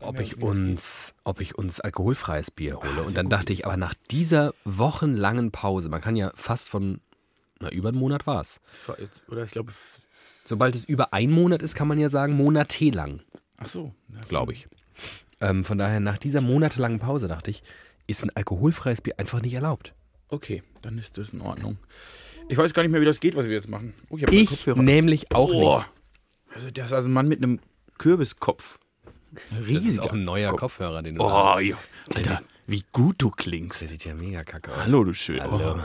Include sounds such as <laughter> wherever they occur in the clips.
ob ich uns, ob ich uns alkoholfreies Bier hole. Und dann dachte ich, aber nach dieser wochenlangen Pause, man kann ja fast von, na, über einen Monat war es. Oder ich glaube. Sobald es über einen Monat ist, kann man ja sagen, monatelang, Ach so. glaube ich. Ähm, von daher, nach dieser monatelangen Pause dachte ich, ist ein alkoholfreies Bier einfach nicht erlaubt. Okay, dann ist das in Ordnung. Ich weiß gar nicht mehr, wie das geht, was wir jetzt machen. Oh, ich Ich nämlich auch Oh. nicht. Also, das ist also ein Mann mit einem Kürbiskopf. Ein Das ist auch ein neuer Kopf. Kopfhörer, den du Oh, hast. ja. Alter, wie gut du klingst. Der sieht ja mega kacke aus. Hallo, du schön. Hallo.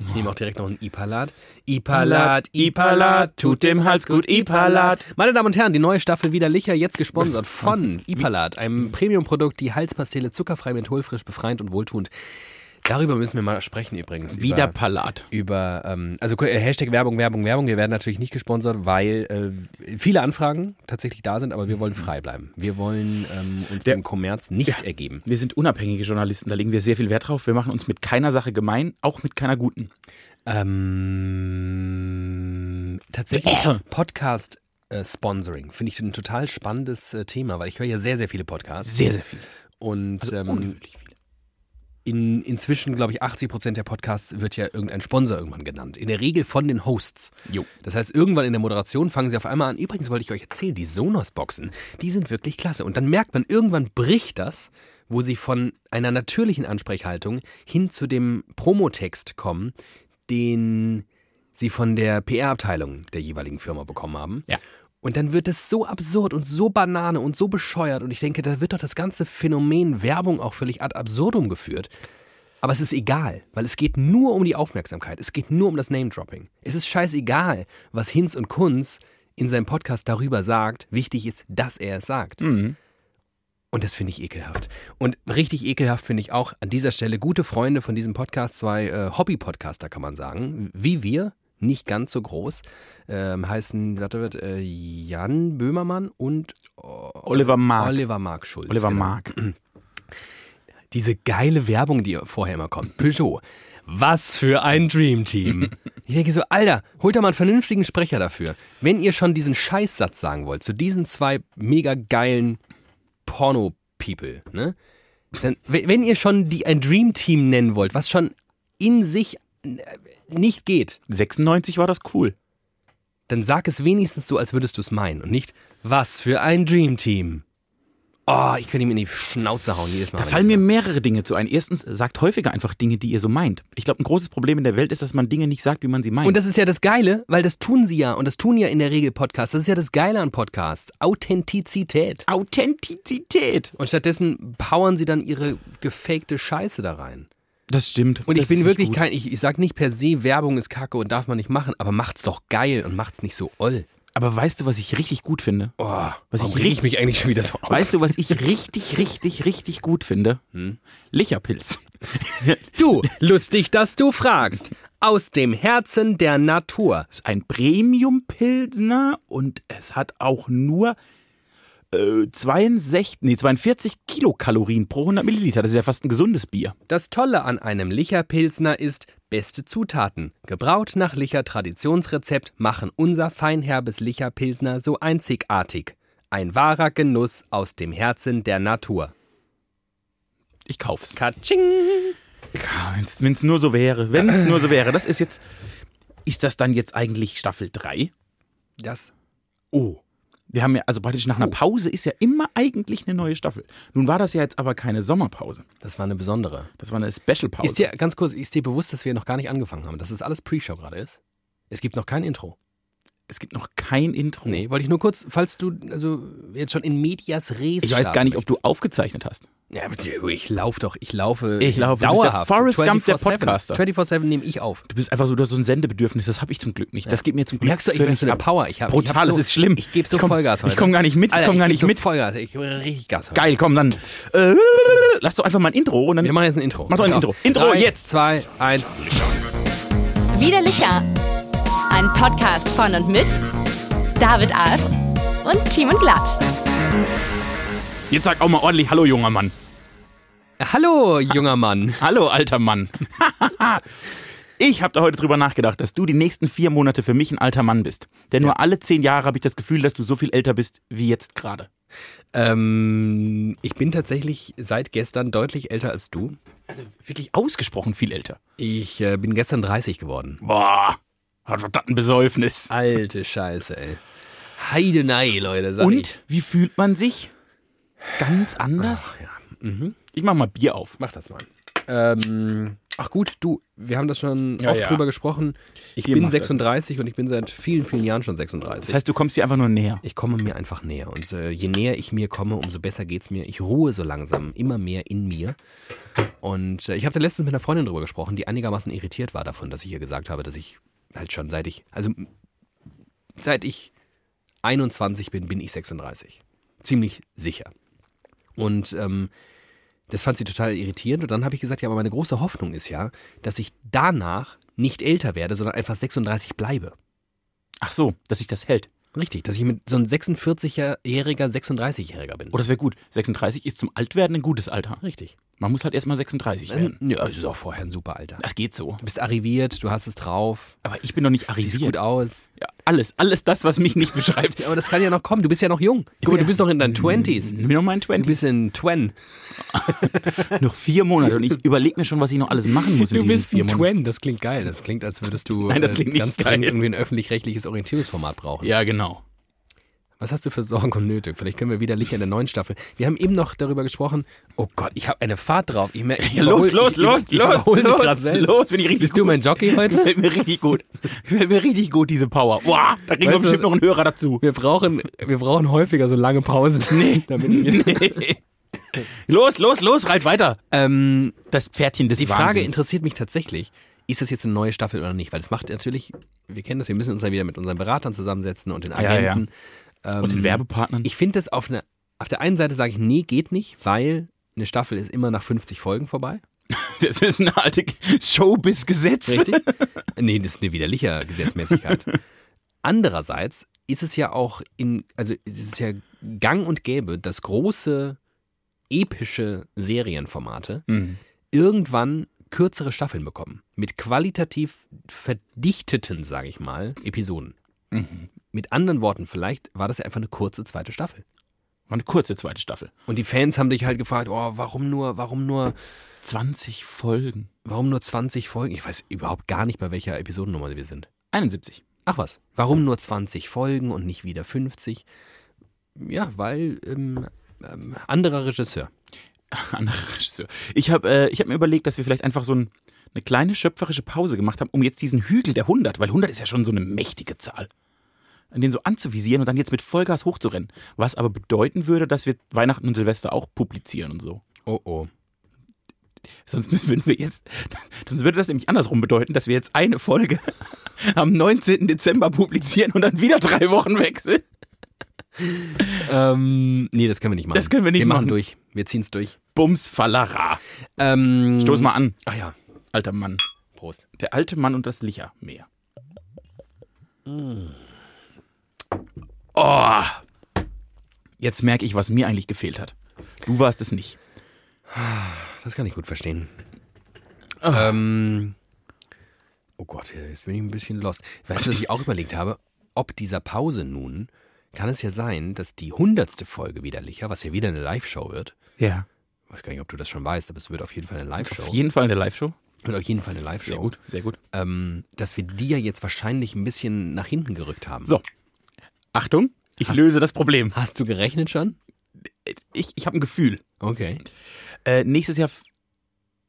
Ich nehme auch direkt noch einen Ipalat. Ipalat, Ipalat, tut dem Hals gut, Ipalat. Meine Damen und Herren, die neue Staffel Widerlicher, jetzt gesponsert <laughs> von Ipalat, einem Premium-Produkt, die Halspastille zuckerfrei, mentholfrisch, befreiend und wohltuend. Darüber müssen wir mal sprechen übrigens. Wieder über, Palat. über ähm, also äh, Hashtag Werbung, Werbung, Werbung. Wir werden natürlich nicht gesponsert, weil äh, viele Anfragen tatsächlich da sind, aber wir wollen frei bleiben. Wir wollen ähm, uns Der- dem Kommerz nicht ergeben. Wir sind unabhängige Journalisten, da legen wir sehr viel Wert drauf. Wir machen uns mit keiner Sache gemein, auch mit keiner guten. Ähm, tatsächlich Podcast äh, Sponsoring finde ich ein total spannendes äh, Thema, weil ich höre ja sehr, sehr viele Podcasts. Sehr, sehr viel. Und ähm, Ungewöhnlich viele. In, inzwischen, glaube ich, 80 Prozent der Podcasts wird ja irgendein Sponsor irgendwann genannt. In der Regel von den Hosts. Jo. Das heißt, irgendwann in der Moderation fangen sie auf einmal an. Übrigens wollte ich euch erzählen, die Sonos-Boxen, die sind wirklich klasse. Und dann merkt man, irgendwann bricht das, wo sie von einer natürlichen Ansprechhaltung hin zu dem Promotext kommen, den sie von der PR-Abteilung der jeweiligen Firma bekommen haben. Ja. Und dann wird es so absurd und so banane und so bescheuert. Und ich denke, da wird doch das ganze Phänomen Werbung auch völlig ad absurdum geführt. Aber es ist egal, weil es geht nur um die Aufmerksamkeit. Es geht nur um das Name-Dropping. Es ist scheißegal, was Hinz und Kunz in seinem Podcast darüber sagt. Wichtig ist, dass er es sagt. Mhm. Und das finde ich ekelhaft. Und richtig ekelhaft finde ich auch an dieser Stelle gute Freunde von diesem Podcast, zwei äh, Hobby-Podcaster, kann man sagen, wie wir, nicht ganz so groß, ähm, heißen, warte, warte, äh, Jan Böhmermann und oh, Oliver Mark. Oliver Mark Schulz. Oliver genau. Mark. <clears throat> Diese geile Werbung, die vorher immer kommt. Peugeot. Was für ein Dream Team. <laughs> Ich denke so, Alter, holt da mal einen vernünftigen Sprecher dafür. Wenn ihr schon diesen Scheißsatz sagen wollt, zu diesen zwei mega geilen Porno-People, ne? Dann, wenn ihr schon die ein Dream Team nennen wollt, was schon in sich äh, nicht geht, 96 war das cool. dann sag es wenigstens so, als würdest du es meinen und nicht, was für ein Dream Team. Oh, ich könnte ihm in die Schnauze hauen jedes Mal. Da fallen mir mehrere Dinge zu ein. Erstens, sagt häufiger einfach Dinge, die ihr so meint. Ich glaube, ein großes Problem in der Welt ist, dass man Dinge nicht sagt, wie man sie meint. Und das ist ja das Geile, weil das tun sie ja und das tun ja in der Regel Podcasts. Das ist ja das Geile an Podcasts. Authentizität. Authentizität. Und stattdessen powern sie dann ihre gefakte Scheiße da rein. Das stimmt. Und das ich bin wirklich kein, ich, ich sag nicht per se, Werbung ist kacke und darf man nicht machen, aber macht's doch geil und macht's nicht so oll. Aber weißt du, was ich richtig gut finde? Oh, Was ich richtig- mich eigentlich schon wieder so auf? Weißt du, was ich richtig, richtig, richtig gut finde? Hm? Licherpilz. <laughs> Du, lustig, dass du fragst. Aus dem Herzen der Natur. ist ein Premium-Pilsner und es hat auch nur äh, 62, nee, 42 Kilokalorien pro 100 Milliliter. Das ist ja fast ein gesundes Bier. Das Tolle an einem Licher-Pilsner ist, beste Zutaten. Gebraut nach Licher Traditionsrezept machen unser feinherbes Licher-Pilsner so einzigartig. Ein wahrer Genuss aus dem Herzen der Natur. Ich kauf's. Katsching! Wenn es nur so wäre. Wenn es nur so wäre. Das ist jetzt. Ist das dann jetzt eigentlich Staffel 3? Das. Oh. Wir haben ja, also praktisch nach einer Pause ist ja immer eigentlich eine neue Staffel. Nun war das ja jetzt aber keine Sommerpause. Das war eine besondere. Das war eine Special-Pause. Ist dir, ganz kurz, ist dir bewusst, dass wir noch gar nicht angefangen haben? Dass es alles Pre-Show gerade ist? Es gibt noch kein Intro. Es gibt noch kein Intro. Nee, wollte ich nur kurz, falls du also jetzt schon in Medias Res Ich weiß gar nicht, ob du aufgezeichnet hast. Ja, aber ich laufe doch, ich laufe Ich laufe. Du bist der dauerhaft. Forrest Gump der 24/7. Podcaster. 24-7 nehme ich auf. Du bist einfach so, du hast so ein Sendebedürfnis. Das habe ich zum Glück nicht. Das geht mir zum Glück Merkst du, ich völlig bin so eine ab. Power. Ich hab, ich Brutal, hab so, es ist schlimm. Ich gebe so Ich komm- Vollgas heute. ich komm gar nicht mit, ich Alter, komm gar geb nicht so mit. Vollgas, ich gebe richtig Gas heute. Geil, komm dann. Äh, lass doch einfach mal ein Intro und dann. Wir machen jetzt ein Intro. Mach doch ein Pass Intro. Intro, Drei, jetzt. zwei, eins. Widerlicher. Ein Podcast von und mit David Alf und Team und Glatt. Jetzt sag auch mal ordentlich Hallo, junger Mann. Hallo, junger Mann. <laughs> Hallo, alter Mann. <laughs> ich habe da heute drüber nachgedacht, dass du die nächsten vier Monate für mich ein alter Mann bist. Denn nur alle zehn Jahre habe ich das Gefühl, dass du so viel älter bist wie jetzt gerade. Ähm, ich bin tatsächlich seit gestern deutlich älter als du. Also wirklich ausgesprochen viel älter. Ich äh, bin gestern 30 geworden. Boah, hat was das ein Besäufnis. Alte Scheiße, ey. Heidenei, Leute, sag ich. Und wie fühlt man sich? Ganz anders? Ach, ja. Mhm. Ich mach mal Bier auf. Mach das mal. Ähm, ach gut, du, wir haben das schon Ja, oft ja. drüber gesprochen. Ich Hier bin macht das 36 und ich bin seit vielen, vielen Jahren schon 36. Das heißt, du kommst dir einfach nur näher. ich komme mir einfach näher. Und äh, je näher ich mir komme, umso besser geht's mir. Ich ruhe so langsam immer mehr in mir. Und äh, ich habe da letztens mit einer Freundin drüber gesprochen, die einigermaßen irritiert war davon, dass ich ihr gesagt habe, dass ich halt schon seit ich, also seit ich 21 bin, bin ich 36. Ziemlich sicher. Und ähm, das fand sie total irritierend. Und dann habe ich gesagt, ja, aber meine große Hoffnung ist ja, dass ich danach nicht älter werde, sondern einfach 36 bleibe. Ach so, dass sich das hält. Richtig, dass ich mit so ein 46-jähriger 36-jähriger bin. Oh, das wäre gut. 36 ist zum Altwerden ein gutes Alter. Richtig. Man muss halt erstmal 36 werden. Ja, das ist auch vorher ein super Alter. Das geht so. Du bist arriviert, du hast es drauf, Aber ich bin noch nicht siehst arriviert. gut aus. Ja, alles, alles das, was mich nicht beschreibt. <laughs> Ja, aber das kann ja noch kommen. Du bist ja noch jung. Guck mal, du bist noch in deinen 20s. Ich bin noch mal in Du 20. bist in Twen. <laughs> noch vier Monate und ich überlege mir schon, was ich noch alles machen muss Du bist vier ein. Twen. Das klingt geil. Das klingt, als würdest du Nein, das äh, klingt nicht ganz geil. dringend irgendwie ein öffentlich-rechtliches Orientierungsformat brauchen. Ja, genau. Was hast du für Sorgen und Nöte? Vielleicht können wir wieder Licht in der neuen Staffel. Wir haben eben noch darüber gesprochen. Oh Gott, ich habe eine Fahrt drauf. Ich, mer- ich Ja, los, los, ich, los, ich, los, los, selbst. los, bin ich richtig Bist du gut. mein Jockey heute? Gefällt mir richtig gut. Gefällt mir richtig gut, diese Power. Boah, da kriegen wir du, bestimmt noch einen Hörer dazu. Wir brauchen, wir brauchen häufiger so lange Pausen. <laughs> Nee. Damit ich Los, los, los, reit weiter. ähm, Das Pferdchen des die Frage Wahnsinns. interessiert mich tatsächlich. Ist das jetzt eine neue Staffel oder nicht? Weil es macht natürlich, wir kennen das, wir müssen uns dann wieder mit unseren Beratern zusammensetzen und den ja. Agenten. Ähm, Und den Werbepartnern. Ich finde das auf eine, auf der einen Seite sage ich, nee, geht nicht, weil eine Staffel ist immer nach 50 Folgen vorbei. <laughs> Das ist ein alte Showbiz-Gesetz. Richtig? <laughs> nee, das ist eine widerliche Gesetzmäßigkeit. Andererseits ist es ja auch in, also es ist ja gang und gäbe, dass große epische Serienformate Mhm. irgendwann kürzere Staffeln bekommen. Mit qualitativ verdichteten, sage ich mal, Episoden. Mhm. Mit anderen Worten, vielleicht war das einfach eine kurze zweite Staffel. War eine kurze zweite Staffel. Und die Fans haben sich halt gefragt, oh, warum nur, warum nur, 20 Folgen. warum nur 20 Folgen? Ich weiß überhaupt gar nicht, bei welcher Episodennummer wir sind. 71. Ach was, warum nur 20 Folgen und nicht wieder 50? Ja, weil ähm, ähm, anderer Regisseur. <laughs> Anderer Regisseur. Ich habe äh, ich hab mir überlegt, dass wir vielleicht einfach so ein, eine kleine schöpferische Pause gemacht haben, um jetzt diesen Hügel der 100, weil 100 ist ja schon so eine mächtige Zahl, an den so anzuvisieren und dann jetzt mit Vollgas hochzurennen. Was aber bedeuten würde, dass wir Weihnachten und Silvester auch publizieren und so. Oh oh. Sonst würden wir jetzt, sonst würde das nämlich andersrum bedeuten, dass wir jetzt eine Folge <laughs> am 19. Dezember publizieren und dann wieder drei Wochen weg sind. Ähm, nee, das können wir nicht machen. Das können wir nicht wir machen. machen. durch. Wir ziehen es durch. Bums Fallara. Ähm, Stoß mal an, Ach ja, alter Mann. Prost. Der alte Mann und das Lichermeer. Oh, jetzt merke ich, was mir eigentlich gefehlt hat. Du warst es nicht. Das kann ich gut verstehen. Ähm, oh Gott, jetzt bin ich ein bisschen lost. Weißt du, was ich auch überlegt habe? Ob dieser Pause nun, kann es ja sein, dass die hundertste Folge widerlicher, was ja wieder eine Live-Show wird, Ja. ich weiß gar nicht, ob du das schon weißt, aber es wird auf jeden Fall eine Live-Show. Auf jeden Fall eine Live-Show. Wird auf jeden Fall eine Live-Show. Sehr gut, sehr gut. Ähm, dass wir die ja jetzt wahrscheinlich ein bisschen nach hinten gerückt haben. So. Achtung, ich Hast- löse das Problem. Hast du gerechnet schon? Ich, ich habe ein Gefühl. Okay. Äh, nächstes Jahr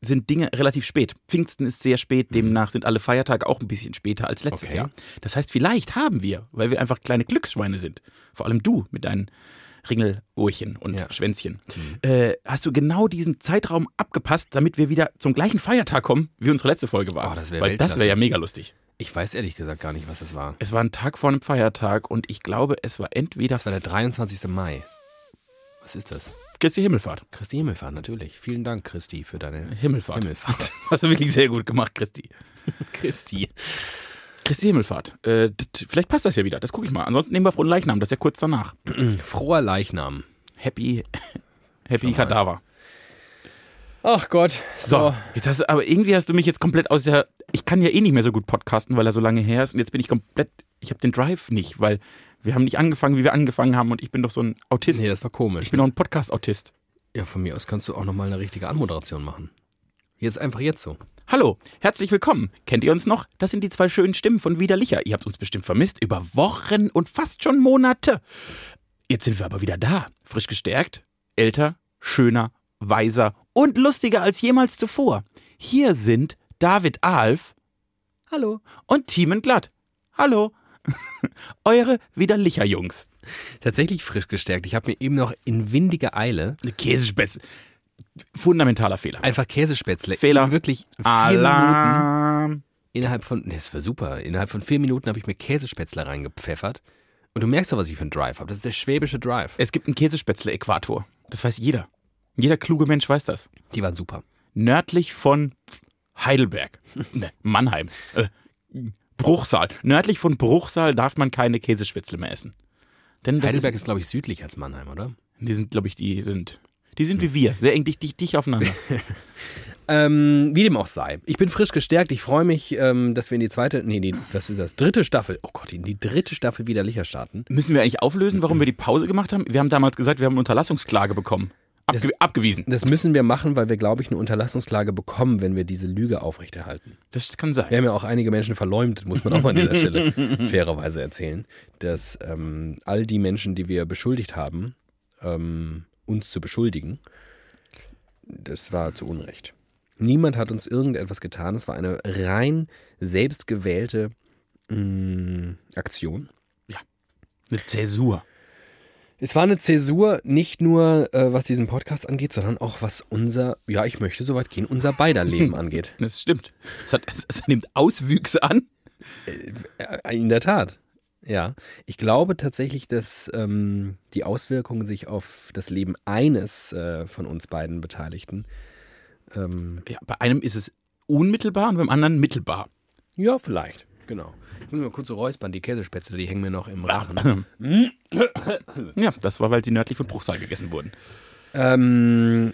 sind Dinge relativ spät. Pfingsten ist sehr spät, demnach sind alle Feiertage auch ein bisschen später als letztes Okay. Jahr. Das heißt, vielleicht haben wir, weil wir einfach kleine Glücksschweine sind, vor allem du mit deinen Ringelohrchen und Ja. Schwänzchen, äh, hast du genau diesen Zeitraum abgepasst, damit wir wieder zum gleichen Feiertag kommen, wie unsere letzte Folge war. Oh, das wär weil das wäre ja mega lustig. Ich weiß ehrlich gesagt gar nicht, was das war. Es war ein Tag vor einem Feiertag und ich glaube, es war entweder Das war der 23. Mai. Was ist das? Christi Himmelfahrt. Christi Himmelfahrt, natürlich. Vielen Dank, Christi, für deine Himmelfahrt. Himmelfahrt. <laughs> Hast du wirklich sehr gut gemacht, Christi. <laughs> Christi. Christi Himmelfahrt. Äh, das, vielleicht passt das ja wieder. Das gucke ich mal. Ansonsten nehmen wir frohen Leichnam. Das ist ja kurz danach. <clears throat> Froher Leichnam. Happy, <laughs> Happy. Kadaver. Ach Gott. So, jetzt hast du, aber irgendwie hast du mich jetzt komplett aus der ich kann ja eh nicht mehr so gut podcasten, weil er so lange her ist. Und jetzt bin ich komplett, ich habe den Drive nicht, weil wir haben nicht angefangen, wie wir angefangen haben. Und ich bin doch so ein Autist. Nee, das war komisch. ich bin auch ein Podcast-Autist. ja, von mir aus kannst du auch nochmal eine richtige Anmoderation machen. Jetzt einfach jetzt so. Hallo, herzlich willkommen. Kennt ihr uns noch? Das sind die zwei schönen Stimmen von Widerlicher. Ihr habt uns bestimmt vermisst über Wochen und fast schon Monate. Jetzt sind wir aber wieder da. Frisch gestärkt, älter, schöner, weiser und lustiger als jemals zuvor. Hier sind David Alf. Hallo. Und Thiemen Glatt. Hallo. <laughs> Eure Widerlicher Jungs. Tatsächlich frisch gestärkt. Ich habe mir eben noch in windiger Eile Eine Käsespätzle. Fundamentaler Fehler. einfach Käsespätzle. Fehler. In wirklich vier Minuten. Alarm. Innerhalb von, nee, das war super. Innerhalb von vier Minuten habe ich mir Käsespätzle reingepfeffert. Und du merkst doch, was ich für einen Drive habe. Das ist der schwäbische Drive. Es gibt einen Käsespätzle-Äquator. Das weiß jeder. Jeder kluge Mensch weiß das. Die waren super. Nördlich von Heidelberg. <laughs> ne, Mannheim. Äh, Bruchsal. Nördlich von Bruchsal darf man keine Käsespätzle mehr essen. Denn Heidelberg ist, ist, glaube ich, südlich als Mannheim, oder? die sind, glaube ich, die sind, die sind wie wir. Sehr eng dicht, dicht, dicht aufeinander. <laughs> Ähm, wie dem auch sei. Ich bin frisch gestärkt. Ich freue mich, ähm, dass wir in die zweite, nee, die, das ist das dritte Staffel, oh Gott, in die dritte Staffel widerlicher starten. Müssen wir eigentlich auflösen, warum wir die Pause gemacht haben? Wir haben damals gesagt, wir haben eine Unterlassungsklage bekommen. Abge abgewiesen. Das müssen wir machen, weil wir, glaube ich, eine Unterlassungsklage bekommen, wenn wir diese Lüge aufrechterhalten. Das kann sein. Wir haben ja auch einige Menschen verleumdet, muss man auch mal an dieser Stelle <laughs> fairerweise erzählen, dass ähm, all die Menschen, die wir beschuldigt haben, ähm, uns zu beschuldigen, das war zu Unrecht. Niemand hat uns irgendetwas getan. Es war eine rein selbstgewählte mh, Aktion. Eine Zäsur. Es war eine Zäsur, nicht nur äh, was diesen Podcast angeht, sondern auch was unser, ja, ich möchte so weit gehen, unser beider Leben <laughs> angeht. Das stimmt. Es, hat, es, <laughs> es nimmt Auswüchse an. Äh, In der Tat. Ja, ich glaube tatsächlich, dass ähm, die Auswirkungen sich auf das Leben eines äh, von uns beiden Beteiligten, ähm, Ja, bei einem ist es unmittelbar und beim anderen mittelbar. ja, vielleicht, genau. Ich muss mal kurz so räuspern, die Käsespätzle, die hängen mir noch im Rachen. <coughs> Ja, das war, weil sie nördlich von Bruchsal gegessen wurden. ähm,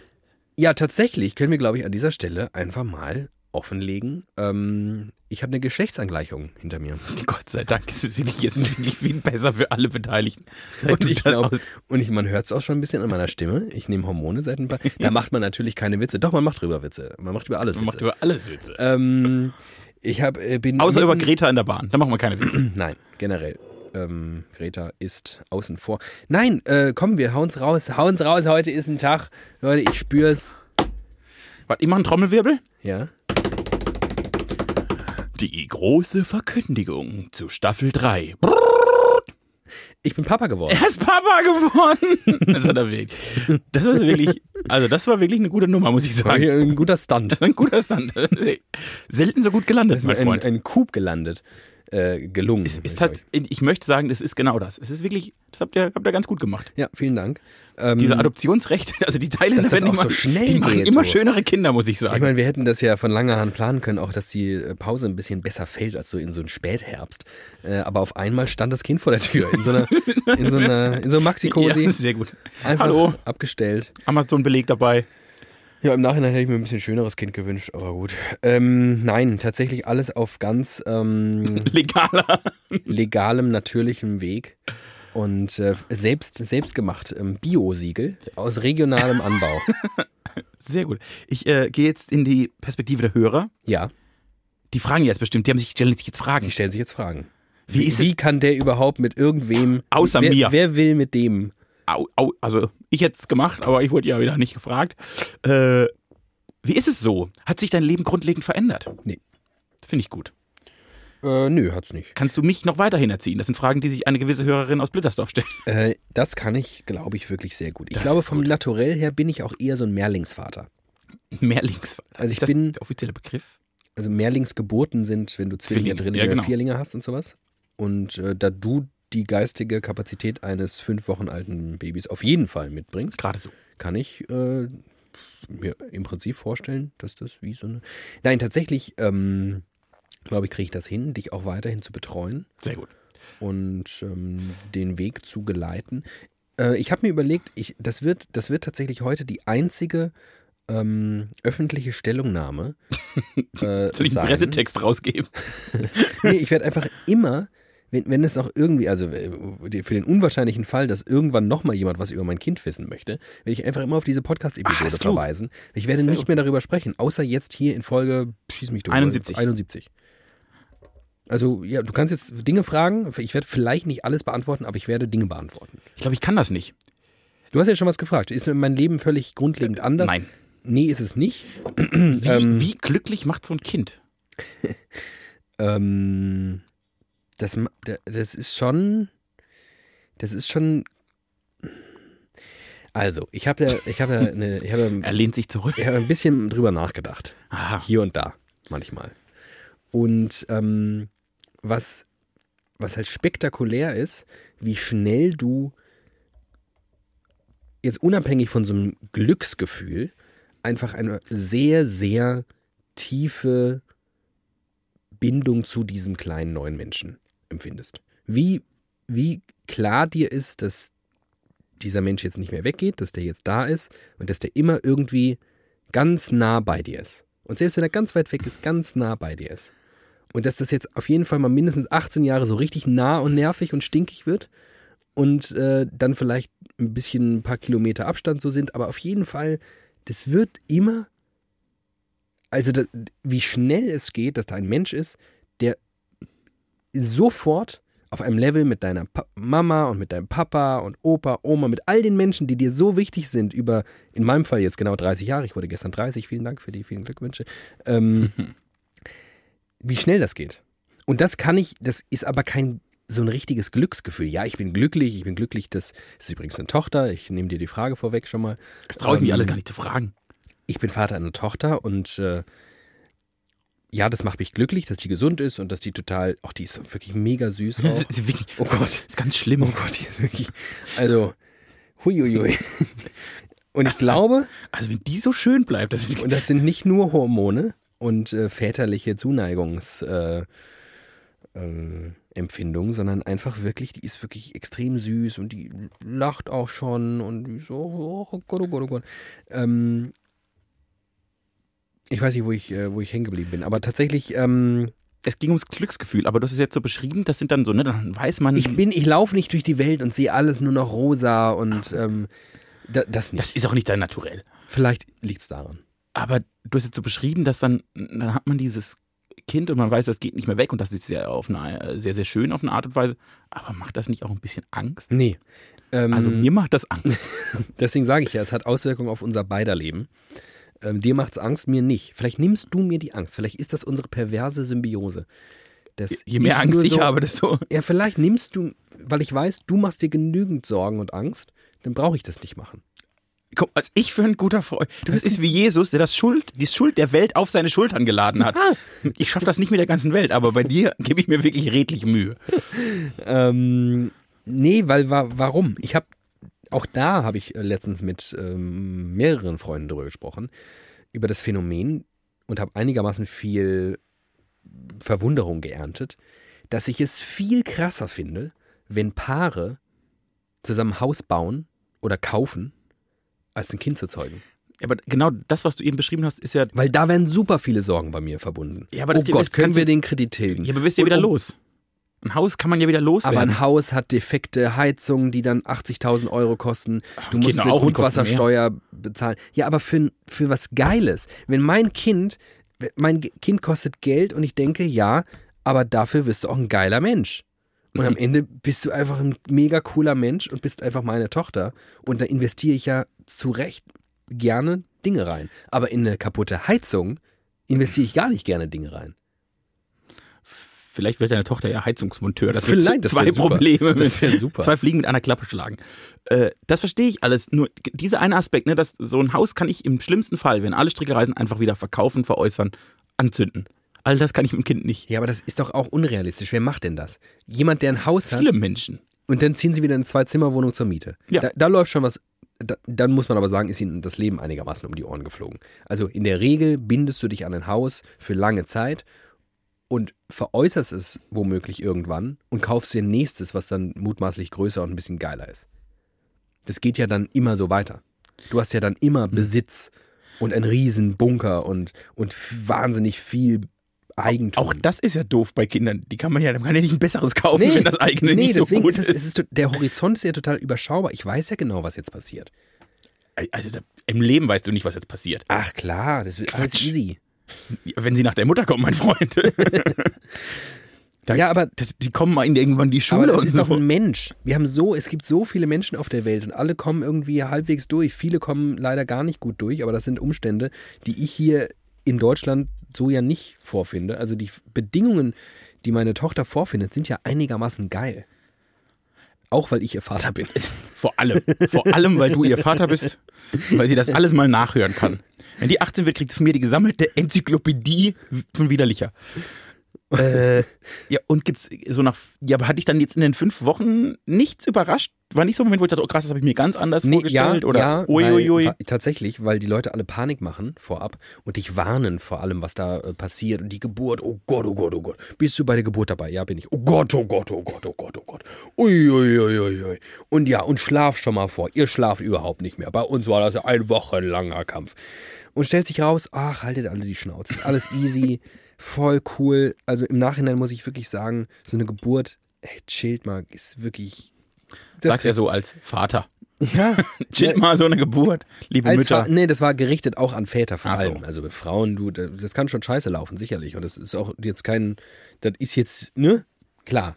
ja, tatsächlich können wir, glaube ich, an dieser Stelle einfach mal offenlegen. Ähm, ich habe eine Geschlechtsangleichung hinter mir. <laughs> Gott sei Dank ist es wirklich jetzt wirklich viel besser für alle Beteiligten. Und ich, glaub, und ich, man hört es auch schon ein bisschen an meiner Stimme. Ich nehme Hormone seit ein paar. <laughs> Da macht man natürlich keine Witze. Doch, man macht drüber Witze. Man macht über alles man Witze. macht über alles Witze. ähm, ich hab, äh, bin. Außer über Greta in der Bahn. Da machen wir keine Witze. <clears throat> Nein, generell. Ähm, Greta ist außen vor. Nein, äh, komm, wir hauen's raus. Hauen's raus. Heute ist ein Tag. Leute, ich spür's. Warte, ich mache einen Trommelwirbel. Ja. Die große Verkündigung zu Staffel 3. Ich bin Papa geworden. Er ist Papa geworden. <laughs> Das hat er wirklich. Das ist wirklich, also das war wirklich eine gute Nummer, muss ich sagen. ein guter Stunt. Ein guter Stand. <laughs> Selten so gut gelandet, mein Ein, Freund. ein Coup gelandet. Äh, gelungen. ist glaub halt, ich möchte sagen, das ist genau das. Es ist wirklich, das habt ihr, habt ihr ganz gut gemacht. Ja, vielen Dank. Ähm, Diese Adoptionsrechte, also die Thailänder Dass das werden immer, so schnell die machen geht, immer schönere Kinder, muss ich sagen. Ich meine, wir hätten das ja von langer Hand planen können, auch dass die äh, Pause ein bisschen besser fällt als so in so einen Spätherbst. Äh, aber auf einmal stand das Kind vor der Tür in so einer, in so einer, in so einem <laughs> Maxi-Cosi. ja, sehr gut. Einfach Hallo, abgestellt. Amazon-Beleg dabei. Ja, im Nachhinein hätte ich mir ein bisschen schöneres Kind gewünscht, aber gut. Ähm, nein, tatsächlich alles auf ganz ähm, <laughs> Legaler. legalem, natürlichem Weg. Und äh, selbst, selbst gemacht. Ähm, Bio-Siegel aus regionalem Anbau. <laughs> Sehr gut. Ich äh, gehe jetzt in die Perspektive der Hörer. Ja, Die fragen jetzt bestimmt, die haben sich, stellen sich jetzt Fragen. die stellen sich jetzt Fragen. Wie Wie, ist wie kann der überhaupt mit irgendwem. Außer wer, mir. Wer will mit dem? Au, au, also ich hätte es gemacht, aber ich wurde ja wieder nicht gefragt. Äh, wie ist es so? Hat sich dein Leben grundlegend verändert? Nee. Das finde ich gut. Äh, nö, hat's nicht. Kannst du mich noch weiterhin erziehen? Das sind Fragen, die sich eine gewisse Hörerin aus Blittersdorf stellt. Äh, das kann ich, glaube ich, wirklich sehr gut. Ich Das glaube, vom gut. Naturell her bin ich auch eher so ein Mehrlingsvater. Mehrlingsvater. Also ich ist das bin- der offizielle Begriff? Also Mehrlingsgeburten sind, wenn du Zwillinge, Zwillinge, Drillinge, ja, genau. Vierlinge hast und sowas. Und äh, da du die geistige Kapazität eines fünf Wochen alten Babys auf jeden Fall mitbringst, Gerade so. kann ich äh, mir im Prinzip vorstellen, dass das wie so eine. Nein, tatsächlich, ähm, glaube ich, kriege ich das hin, dich auch weiterhin zu betreuen Sehr gut. und ähm, den Weg zu geleiten. Äh, ich habe mir überlegt, ich, das, wird, das wird tatsächlich heute die einzige ähm, öffentliche Stellungnahme <laughs> äh, Soll ich einen sein. Pressetext rausgeben? <laughs> Nee, ich werde einfach immer, wenn, wenn es auch irgendwie, also äh, für den unwahrscheinlichen Fall, dass irgendwann nochmal jemand was über mein Kind wissen möchte, werde ich einfach immer auf diese Podcast-Episode verweisen. Ich werde nicht gut. mehr darüber sprechen, außer jetzt hier in Folge, schieß mich durch. 71. 71. Also, ja, du kannst jetzt Dinge fragen. Ich werde vielleicht nicht alles beantworten, aber ich werde Dinge beantworten. Ich glaube, ich kann das nicht. Du hast ja schon was gefragt. Ist mein Leben völlig grundlegend anders? Nein. Nee, ist es nicht. Wie, Ähm. wie glücklich macht so ein Kind? <laughs> Ähm, das, das ist schon. Das ist schon. Also, ich habe ja, ich habe ja eine, ich habe <laughs> Er lehnt sich zurück. ich habe ein bisschen drüber nachgedacht. Aha. Hier und da, manchmal. Und ähm, was, was halt spektakulär ist, wie schnell du jetzt unabhängig von so einem Glücksgefühl einfach eine sehr, sehr tiefe Bindung zu diesem kleinen neuen Menschen empfindest. Wie, wie klar dir ist, dass dieser Mensch jetzt nicht mehr weggeht, dass der jetzt da ist und dass der immer irgendwie ganz nah bei dir ist. Und selbst wenn er ganz weit weg ist, ganz nah bei dir ist. Und dass das jetzt auf jeden Fall mal mindestens 18 Jahre so richtig nah und nervig und stinkig wird und äh, dann vielleicht ein bisschen ein paar Kilometer Abstand so sind, aber auf jeden Fall, das wird immer, also das, wie schnell es geht, dass da ein Mensch ist, der sofort auf einem Level mit deiner pa Mama und mit deinem Papa und Opa, Oma, mit all den Menschen, die dir so wichtig sind, über, in meinem Fall jetzt genau 30 Jahre, ich wurde gestern 30, vielen Dank für die vielen Glückwünsche, ähm, <laughs> wie schnell das geht. Und das kann ich, das ist aber kein so ein richtiges Glücksgefühl. Ja, ich bin glücklich, ich bin glücklich, das ist übrigens eine Tochter, ich nehme dir die Frage vorweg schon mal. Das traue ich mich Ähm, alles gar nicht zu fragen. Ich bin Vater einer Tochter und äh, ja, das macht mich glücklich, dass die gesund ist und dass die total, auch die ist wirklich mega süß <laughs> auch. Wirklich, Oh Gott. ist ganz schlimm. Oh Gott, die ist wirklich, also, huiuiui. <laughs> Und ich glaube, Also wenn die so schön bleibt, das und das sind nicht nur Hormone und äh, väterliche Zuneigungs, äh, äh, sondern einfach wirklich, die ist wirklich extrem süß und die lacht auch schon und die so, oh Gott, oh Gott, oh Gott. Ähm, ich weiß nicht, wo ich, äh, wo ich hängen geblieben bin, aber tatsächlich, ähm, es ging ums Glücksgefühl, aber du hast es jetzt so beschrieben, das sind dann so, ne, dann weiß man, ich bin, ich laufe nicht durch die Welt und sehe alles nur noch rosa und ähm, da, das nicht. das ist auch nicht dein Naturell. Vielleicht liegt es daran. Aber du hast jetzt so beschrieben, dass dann, dann hat man dieses Kind und man weiß, das geht nicht mehr weg und das ist ja auf eine sehr, sehr schön auf eine Art und Weise. Aber macht das nicht auch ein bisschen Angst? Nee. Ähm, Also mir macht das Angst. <laughs> Deswegen sage ich ja, es hat Auswirkungen auf unser beider Leben. Ähm, dir macht's Angst, mir nicht. Vielleicht nimmst du mir die Angst. Vielleicht ist das unsere perverse Symbiose. Dass Je mehr ich Angst nur ich so, habe, desto. Ja, vielleicht nimmst du, weil ich weiß, du machst dir genügend Sorgen und Angst, dann brauche ich das nicht machen. Guck, was ich für ein guter Freund. Das ist wie Jesus, der das Schuld, die Schuld der Welt auf seine Schultern geladen hat. Ich schaffe das nicht mit der ganzen Welt, aber bei dir gebe ich mir wirklich redlich Mühe. <laughs> Ähm, nee, weil wa warum? Ich habe auch da habe ich äh, letztens mit ähm, mehreren Freunden darüber gesprochen über das Phänomen und habe einigermaßen viel Verwunderung geerntet, dass ich es viel krasser finde, wenn Paare zusammen Haus bauen oder kaufen, als ein Kind zu zeugen. Aber genau das, was du eben beschrieben hast, ist ja. Weil da werden super viele Sorgen bei mir verbunden. Ja, aber das oh Gott, können wir den Kredit tilgen? Ja, aber bist ja wieder um- los. Ein Haus kann man ja wieder loswerden. Aber ein Haus hat defekte Heizungen, die dann 80.000 Euro kosten. Du Okay, musst eine Grundwassersteuer bezahlen. Ja, aber für, für was Geiles. Wenn mein Kind, mein Kind kostet Geld und ich denke, ja, aber dafür wirst du auch ein geiler Mensch. Und Mhm. am Ende bist du einfach ein mega cooler Mensch und bist einfach meine Tochter. Und da investiere ich ja zu Recht gerne Dinge rein. Aber in eine kaputte Heizung investiere ich gar nicht gerne Dinge rein. Vielleicht wird deine Tochter ja Heizungsmonteur. Das Vielleicht, das zwei super. Probleme. Das mit- wär super. Zwei Fliegen mit einer Klappe schlagen. Äh, das verstehe ich alles. Nur dieser eine Aspekt, ne, dass so ein Haus kann ich im schlimmsten Fall, wenn alle Stricke reisen, einfach wieder verkaufen, veräußern, anzünden. All das kann ich mit dem Kind nicht. Ja, aber das ist doch auch unrealistisch. Wer macht denn das? Jemand, der ein Haus hat Viele Menschen. und dann ziehen sie wieder in eine Zwei-Zimmer-Wohnung zur Miete. Ja. Da, da läuft schon was. Da, dann muss man aber sagen, ist ihnen das Leben einigermaßen um die Ohren geflogen. Also in der Regel bindest du dich an ein Haus für lange Zeit und veräußerst es womöglich irgendwann und kaufst dir nächstes, was dann mutmaßlich größer und ein bisschen geiler ist. Das geht ja dann immer so weiter. Du hast ja dann immer Hm. Besitz Und ein riesen Bunker und, und wahnsinnig viel Eigentum. Auch das ist ja doof bei Kindern. Die kann man ja, man kann ja nicht ein besseres kaufen, wenn das eigene nee, nicht so deswegen gut ist es, es ist. Der Horizont ist ja total überschaubar. Ich weiß ja genau, was jetzt passiert. Also im Leben weißt du nicht, was jetzt passiert. Ach klar, das wird alles easy. Wenn sie nach der Mutter kommen, mein Freund. <laughs> Da- Ja, aber die, die kommen mal in irgendwann die Aber Schule das und ist so. doch ein Mensch. Wir haben so, es gibt so viele Menschen auf der Welt und alle kommen irgendwie halbwegs durch. Viele kommen leider gar nicht gut durch, aber das sind Umstände, die ich hier in Deutschland so ja nicht vorfinde. Also die Bedingungen, die meine Tochter vorfindet, sind ja einigermaßen geil. Auch weil ich ihr Vater bin. <laughs> Vor allem. Vor allem, weil du ihr Vater bist, weil sie das alles mal nachhören kann. Wenn die 18 wird, kriegt sie von mir die gesammelte Enzyklopädie von Widerlicher. Äh, <laughs> ja, und gibt's so nach, ja, aber hatte ich dann jetzt in den fünf Wochen nichts überrascht? War nicht so ein Moment, wo ich dachte, oh krass, das habe ich mir ganz anders vorgestellt? oder ja, uiuiui. weil, tatsächlich, weil die Leute alle Panik machen vorab und dich warnen vor allem, was da äh, passiert und die Geburt. Oh Gott, oh Gott, oh Gott. Bist du bei der Geburt dabei? Ja, bin ich. Oh Gott, oh Gott, oh Gott, oh Gott, oh Gott. Ui, ui, ui, ui, ui. Und ja, und schlaf schon mal vor. Ihr schlaft überhaupt nicht mehr. Bei uns war das ein wochenlanger Kampf. Und stellt sich raus, ach, haltet alle die Schnauze. Ist alles easy, <laughs> voll cool. Also im Nachhinein muss ich wirklich sagen, so eine Geburt, ey, chillt mal, ist wirklich. Sagt er so als Vater. Ja, <laughs> Chillt mal so eine Geburt, liebe als Mütter. Fa nee, das war gerichtet auch an Väter vor Ach so. allem. Also mit Frauen, du, das kann schon scheiße laufen, sicherlich. Und das ist auch jetzt kein, das ist jetzt, ne? Klar.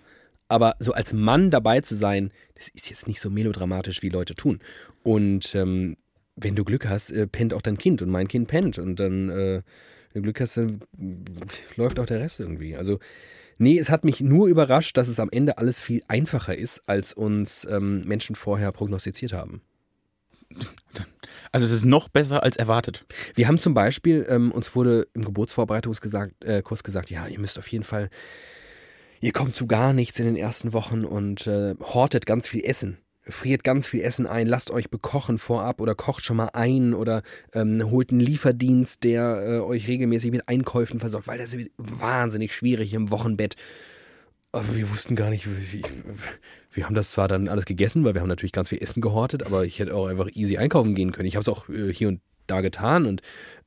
Aber so als Mann dabei zu sein, das ist jetzt nicht so melodramatisch, wie Leute tun. Und ähm, wenn du Glück hast, äh, pennt auch dein Kind und mein Kind pennt. Und dann, äh, wenn du Glück hast, dann läuft auch der Rest irgendwie. Also, nee, es hat mich nur überrascht, dass es am Ende alles viel einfacher ist, als uns ähm, Menschen vorher prognostiziert haben. <laughs> Also es ist noch besser als erwartet. Wir haben zum Beispiel, ähm, uns wurde im Geburtsvorbereitungskurs gesagt, äh, gesagt, ja, ihr müsst auf jeden Fall, ihr kommt zu gar nichts in den ersten Wochen und äh, hortet ganz viel Essen. Friert ganz viel Essen ein, lasst euch bekochen vorab oder kocht schon mal ein oder ähm, holt einen Lieferdienst, der äh, euch regelmäßig mit Einkäufen versorgt, weil das wird wahnsinnig schwierig im Wochenbett. Aber wir wussten gar nicht, wie, wir haben das zwar dann alles gegessen, weil wir haben natürlich ganz viel Essen gehortet, aber ich hätte auch einfach easy einkaufen gehen können. Ich habe es auch äh, hier und da getan und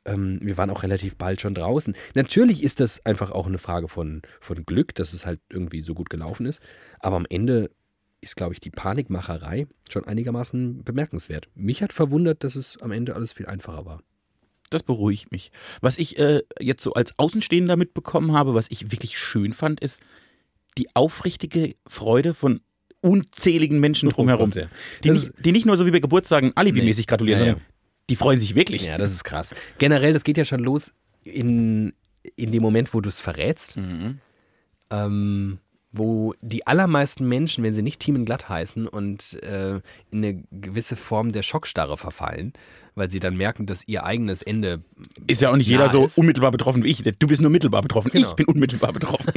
ähm, wir waren auch relativ bald schon draußen. Natürlich ist das einfach auch eine Frage von, von Glück, dass es halt irgendwie so gut gelaufen ist. Aber am Ende ist, glaube ich, die Panikmacherei schon einigermaßen bemerkenswert. Mich hat verwundert, dass es am Ende alles viel einfacher war. Das beruhigt mich. Was ich äh, jetzt so als Außenstehender mitbekommen habe, was ich wirklich schön fand, ist die aufrichtige Freude von unzähligen Menschen drumherum. Oh Gott, ja. die, nicht, die nicht nur so wie bei Geburtstagen alibimäßig gratulieren, Ja, ja. sondern die freuen sich wirklich. Ja, das ist krass. Generell, das geht ja schon los in, in dem Moment, wo du es verrätst. Mhm. Ähm, wo die allermeisten Menschen, wenn sie nicht Team in glatt heißen und äh, in eine gewisse Form der Schockstarre verfallen, weil sie dann merken, dass ihr eigenes Ende Ist ja auch nicht jeder so ist. unmittelbar betroffen wie ich. Du bist nur mittelbar betroffen. Genau. Ich bin unmittelbar betroffen.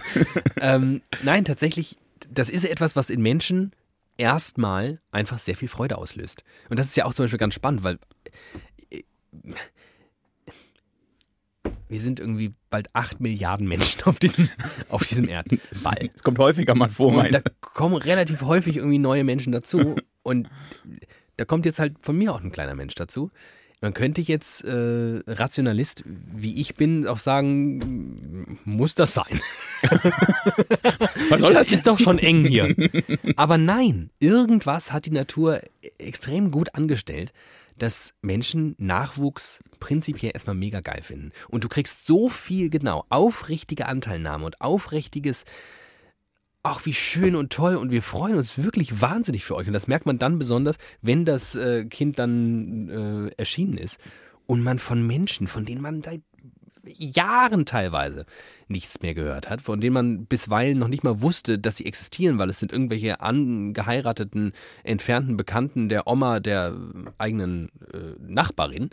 <laughs> ähm, nein, tatsächlich, das ist etwas, was in Menschen erstmal einfach sehr viel Freude auslöst. Und das ist ja auch zum Beispiel ganz spannend, weil äh, wir sind irgendwie bald acht Milliarden Menschen auf diesem, <laughs> auf diesem Erdball. Es kommt häufiger mal vor, Und da kommen relativ häufig irgendwie neue Menschen dazu. Und da kommt jetzt halt von mir auch ein kleiner Mensch dazu. Man könnte jetzt äh, Rationalist, wie ich bin, auch sagen, muss das sein. <laughs> Was soll das Das ist doch schon eng hier. Aber nein, irgendwas hat die Natur extrem gut angestellt, dass Menschen Nachwuchs prinzipiell erstmal mega geil finden. Und du kriegst so viel genau aufrichtige Anteilnahme und aufrichtiges, ach wie schön und toll und wir freuen uns wirklich wahnsinnig für euch. Und das merkt man dann besonders, wenn das äh, Kind dann äh, erschienen ist und man von Menschen, von denen man seit Jahren teilweise nichts mehr gehört hat, von denen man bisweilen noch nicht mal wusste, dass sie existieren, weil es sind irgendwelche angeheirateten, entfernten Bekannten der Oma der eigenen äh, Nachbarin,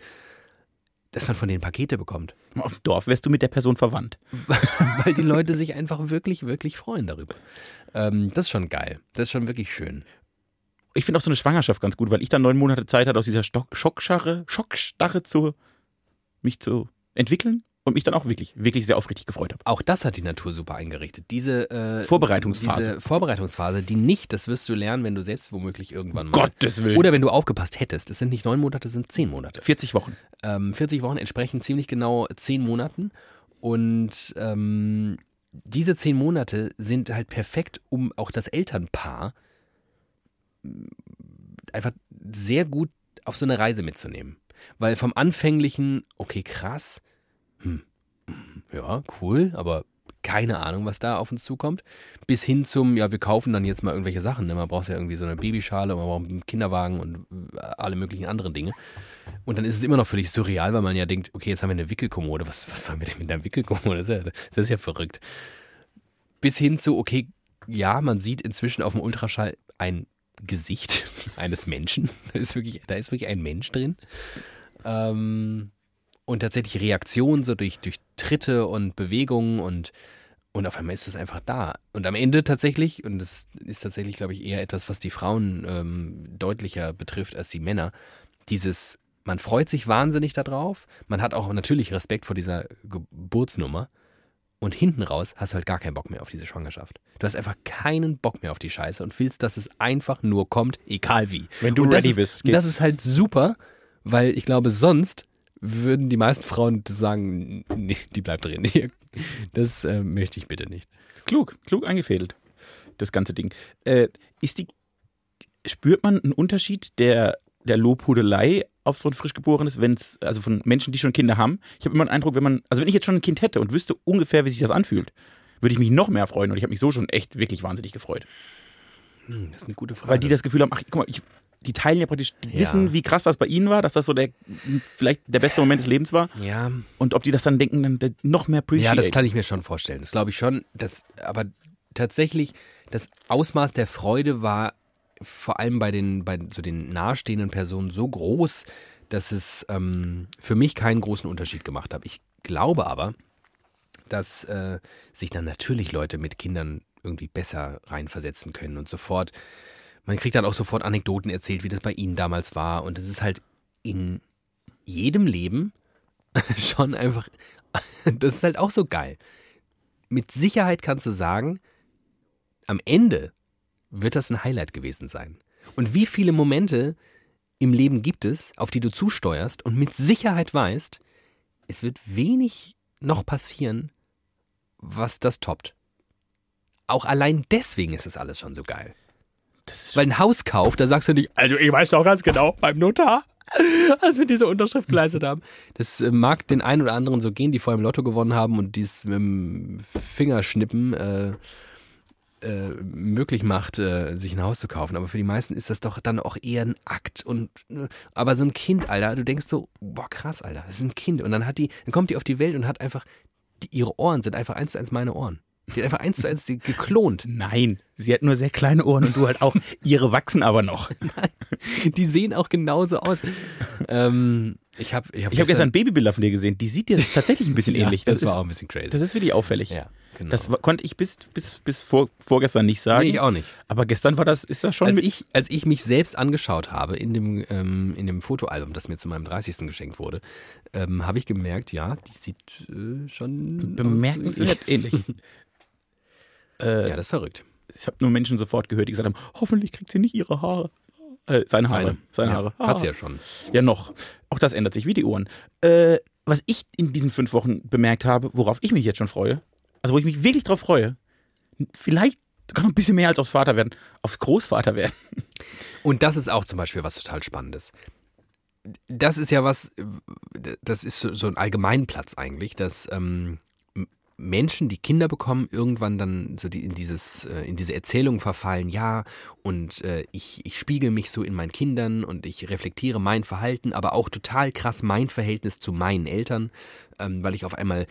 dass man von denen Pakete bekommt. Auf dem Dorf wärst du mit der Person verwandt. <laughs> weil die Leute sich einfach wirklich, wirklich freuen darüber. Ähm, das ist schon geil. Das ist schon wirklich schön. Ich finde auch so eine Schwangerschaft ganz gut, weil ich dann neun Monate Zeit hatte, aus dieser Stock Schockstarre, Schockstarre zu mich zu entwickeln und mich dann auch wirklich, wirklich sehr aufrichtig gefreut habe. Auch das hat die Natur super eingerichtet. Diese äh, Vorbereitungsphase. Diese Vorbereitungsphase, die nicht, das wirst du lernen, wenn du selbst womöglich irgendwann mal. Gottes Willen. Oder wenn du aufgepasst hättest. Es sind nicht neun Monate, es sind zehn Monate. 40 Wochen. Ähm, 40 Wochen entsprechen ziemlich genau zehn Monaten. Und ähm, diese zehn Monate sind halt perfekt, um auch das Elternpaar einfach sehr gut auf so eine Reise mitzunehmen. Weil vom anfänglichen, okay, krass, ja, cool, aber keine Ahnung, was da auf uns zukommt, bis hin zum, ja, wir kaufen dann jetzt mal irgendwelche Sachen. Ne? Man braucht ja irgendwie so eine Babyschale, man braucht einen Kinderwagen und äh, alle möglichen anderen Dinge. Und dann ist es immer noch völlig surreal, weil man ja denkt, okay, jetzt haben wir eine Wickelkommode. Was, was sollen wir denn mit einer Wickelkommode? Das ist, ja, das ist ja verrückt. Bis hin zu, okay, ja, man sieht inzwischen auf dem Ultraschall ein Gesicht <laughs> eines Menschen. Da ist wirklich, da ist wirklich ein Mensch drin. Ähm, und tatsächlich Reaktionen so durch, durch Tritte und Bewegungen und, und auf einmal ist das einfach da. Und am Ende tatsächlich, und das ist tatsächlich, glaube ich, eher etwas, was die Frauen ähm, deutlicher betrifft als die Männer, dieses, man freut sich wahnsinnig darauf, man hat auch natürlich Respekt vor dieser Geburtsnummer und hinten raus hast du halt gar keinen Bock mehr auf diese Schwangerschaft. Du hast einfach keinen Bock mehr auf die Scheiße und willst, dass es einfach nur kommt, egal wie. Wenn du ready ist, bist, und Das ist halt super, weil ich glaube, sonst würden die meisten Frauen sagen, nee, die bleibt drin. <laughs> Das äh, möchte ich bitte nicht. Klug, klug eingefädelt, das ganze Ding. Äh, ist die, spürt man einen Unterschied der, der Lobhudelei auf so ein frisch geborenes, wenn es, also von Menschen, die schon Kinder haben? Ich habe immer den Eindruck, wenn man, also wenn ich jetzt schon ein Kind hätte und wüsste ungefähr, wie sich das anfühlt, würde ich mich noch mehr freuen und ich habe mich so schon echt wirklich wahnsinnig gefreut. Hm, das ist eine gute Frage. Weil die das Gefühl haben, ach, guck mal, ich, die teilen ja praktisch, die Ja. wissen, wie krass das bei ihnen war, dass das so der, vielleicht der beste Moment des Lebens war. ja, Und ob die das dann denken, dann noch mehr appreciate. ja, das kann ich mir schon vorstellen. Das glaube ich schon. Das, aber tatsächlich, das Ausmaß der Freude war vor allem bei den, bei so den nahestehenden Personen so groß, dass es ähm, für mich keinen großen Unterschied gemacht hat. Ich glaube aber, dass äh, sich dann natürlich Leute mit Kindern irgendwie besser reinversetzen können und sofort, man kriegt dann auch sofort Anekdoten erzählt, wie das bei ihnen damals war. Und es ist halt in jedem Leben <laughs> schon einfach, <laughs> das ist halt auch so geil. Mit Sicherheit kannst du sagen, am Ende wird das ein Highlight gewesen sein. Und wie viele Momente im Leben gibt es, auf die du zusteuerst und mit Sicherheit weißt, es wird wenig noch passieren, was das toppt. Auch allein deswegen ist es alles schon so geil. Weil ein Hauskauf, da sagst du nicht, also ich weiß doch ganz genau, beim Notar, <laughs> als wir diese Unterschrift geleistet haben. Das äh, mag den einen oder anderen so gehen, die vorher im Lotto gewonnen haben und dies mit dem Fingerschnippen äh, äh, möglich macht, äh, sich ein Haus zu kaufen. Aber für die meisten ist das doch dann auch eher ein Akt. Und äh, aber so ein Kind, Alter, du denkst so, boah, krass, Alter, das ist ein Kind. Und dann hat die, dann kommt die auf die Welt und hat einfach, die, ihre Ohren sind einfach eins zu eins meine Ohren. Die hat einfach eins zu eins geklont. Nein, sie hat nur sehr kleine Ohren und du halt auch. <laughs> Ihre wachsen aber noch. Die sehen auch genauso aus. ähm, ich habe ich hab Ich habe gestern Babybilder von dir gesehen. Die sieht dir tatsächlich ein bisschen <laughs> ja, ähnlich. Das, Das, war ist, auch ein bisschen crazy. das ist wirklich auffällig. ja, genau. Das war- konnte ich bis, bis, bis vor, vorgestern nicht sagen. nee, ich auch nicht. Aber gestern war das, ist das schon Als ich, als ich mich selbst angeschaut habe in dem, ähm, in dem Fotoalbum, das mir zu meinem 30. geschenkt wurde, ähm, habe ich gemerkt, ja, die sieht äh, schon bemerkenswert ähnlich. <laughs> Äh, ja, das ist verrückt. Ich habe nur Menschen sofort gehört, die gesagt haben, hoffentlich kriegt sie nicht ihre Haare. Äh, seine Haare. Seine, ja, Haare. Hat sie Ah. ja schon. Ja, noch. Auch das ändert sich wie die Ohren. Äh, was ich in diesen fünf Wochen bemerkt habe, worauf ich mich jetzt schon freue, also wo ich mich wirklich drauf freue, vielleicht sogar noch ein bisschen mehr als aufs Vater werden, aufs Großvater werden. Und das ist auch zum Beispiel was total Spannendes. Das ist ja was, das ist so, ein Allgemeinplatz eigentlich, dass ähm, Menschen, die Kinder bekommen, irgendwann dann so die, in, dieses, äh, in diese Erzählung verfallen, ja, und äh, ich, ich spiegel mich so in meinen Kindern und ich reflektiere mein Verhalten, aber auch total krass mein Verhältnis zu meinen Eltern, ähm, weil ich auf einmal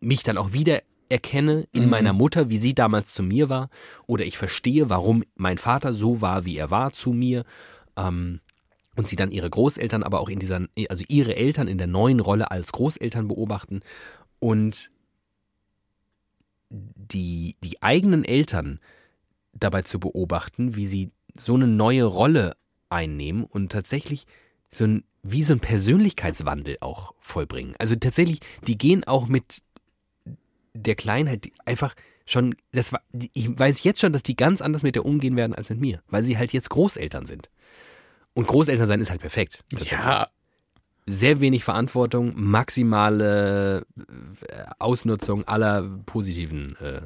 mich dann auch wieder erkenne in Mhm. meiner Mutter, wie sie damals zu mir war, oder ich verstehe, warum mein Vater so war, wie er war zu mir. Ähm, und sie dann ihre Großeltern, aber auch in dieser, also ihre Eltern in der neuen Rolle als Großeltern beobachten und die, die eigenen Eltern dabei zu beobachten, wie sie so eine neue Rolle einnehmen und tatsächlich so ein wie so ein Persönlichkeitswandel auch vollbringen. Also tatsächlich, die gehen auch mit der Kleinheit einfach schon, das war, ich weiß jetzt schon, dass die ganz anders mit der umgehen werden als mit mir, weil sie halt jetzt Großeltern sind. Und Großeltern sein ist halt perfekt. Ja, Sehr wenig Verantwortung, maximale äh, Ausnutzung aller positiven äh,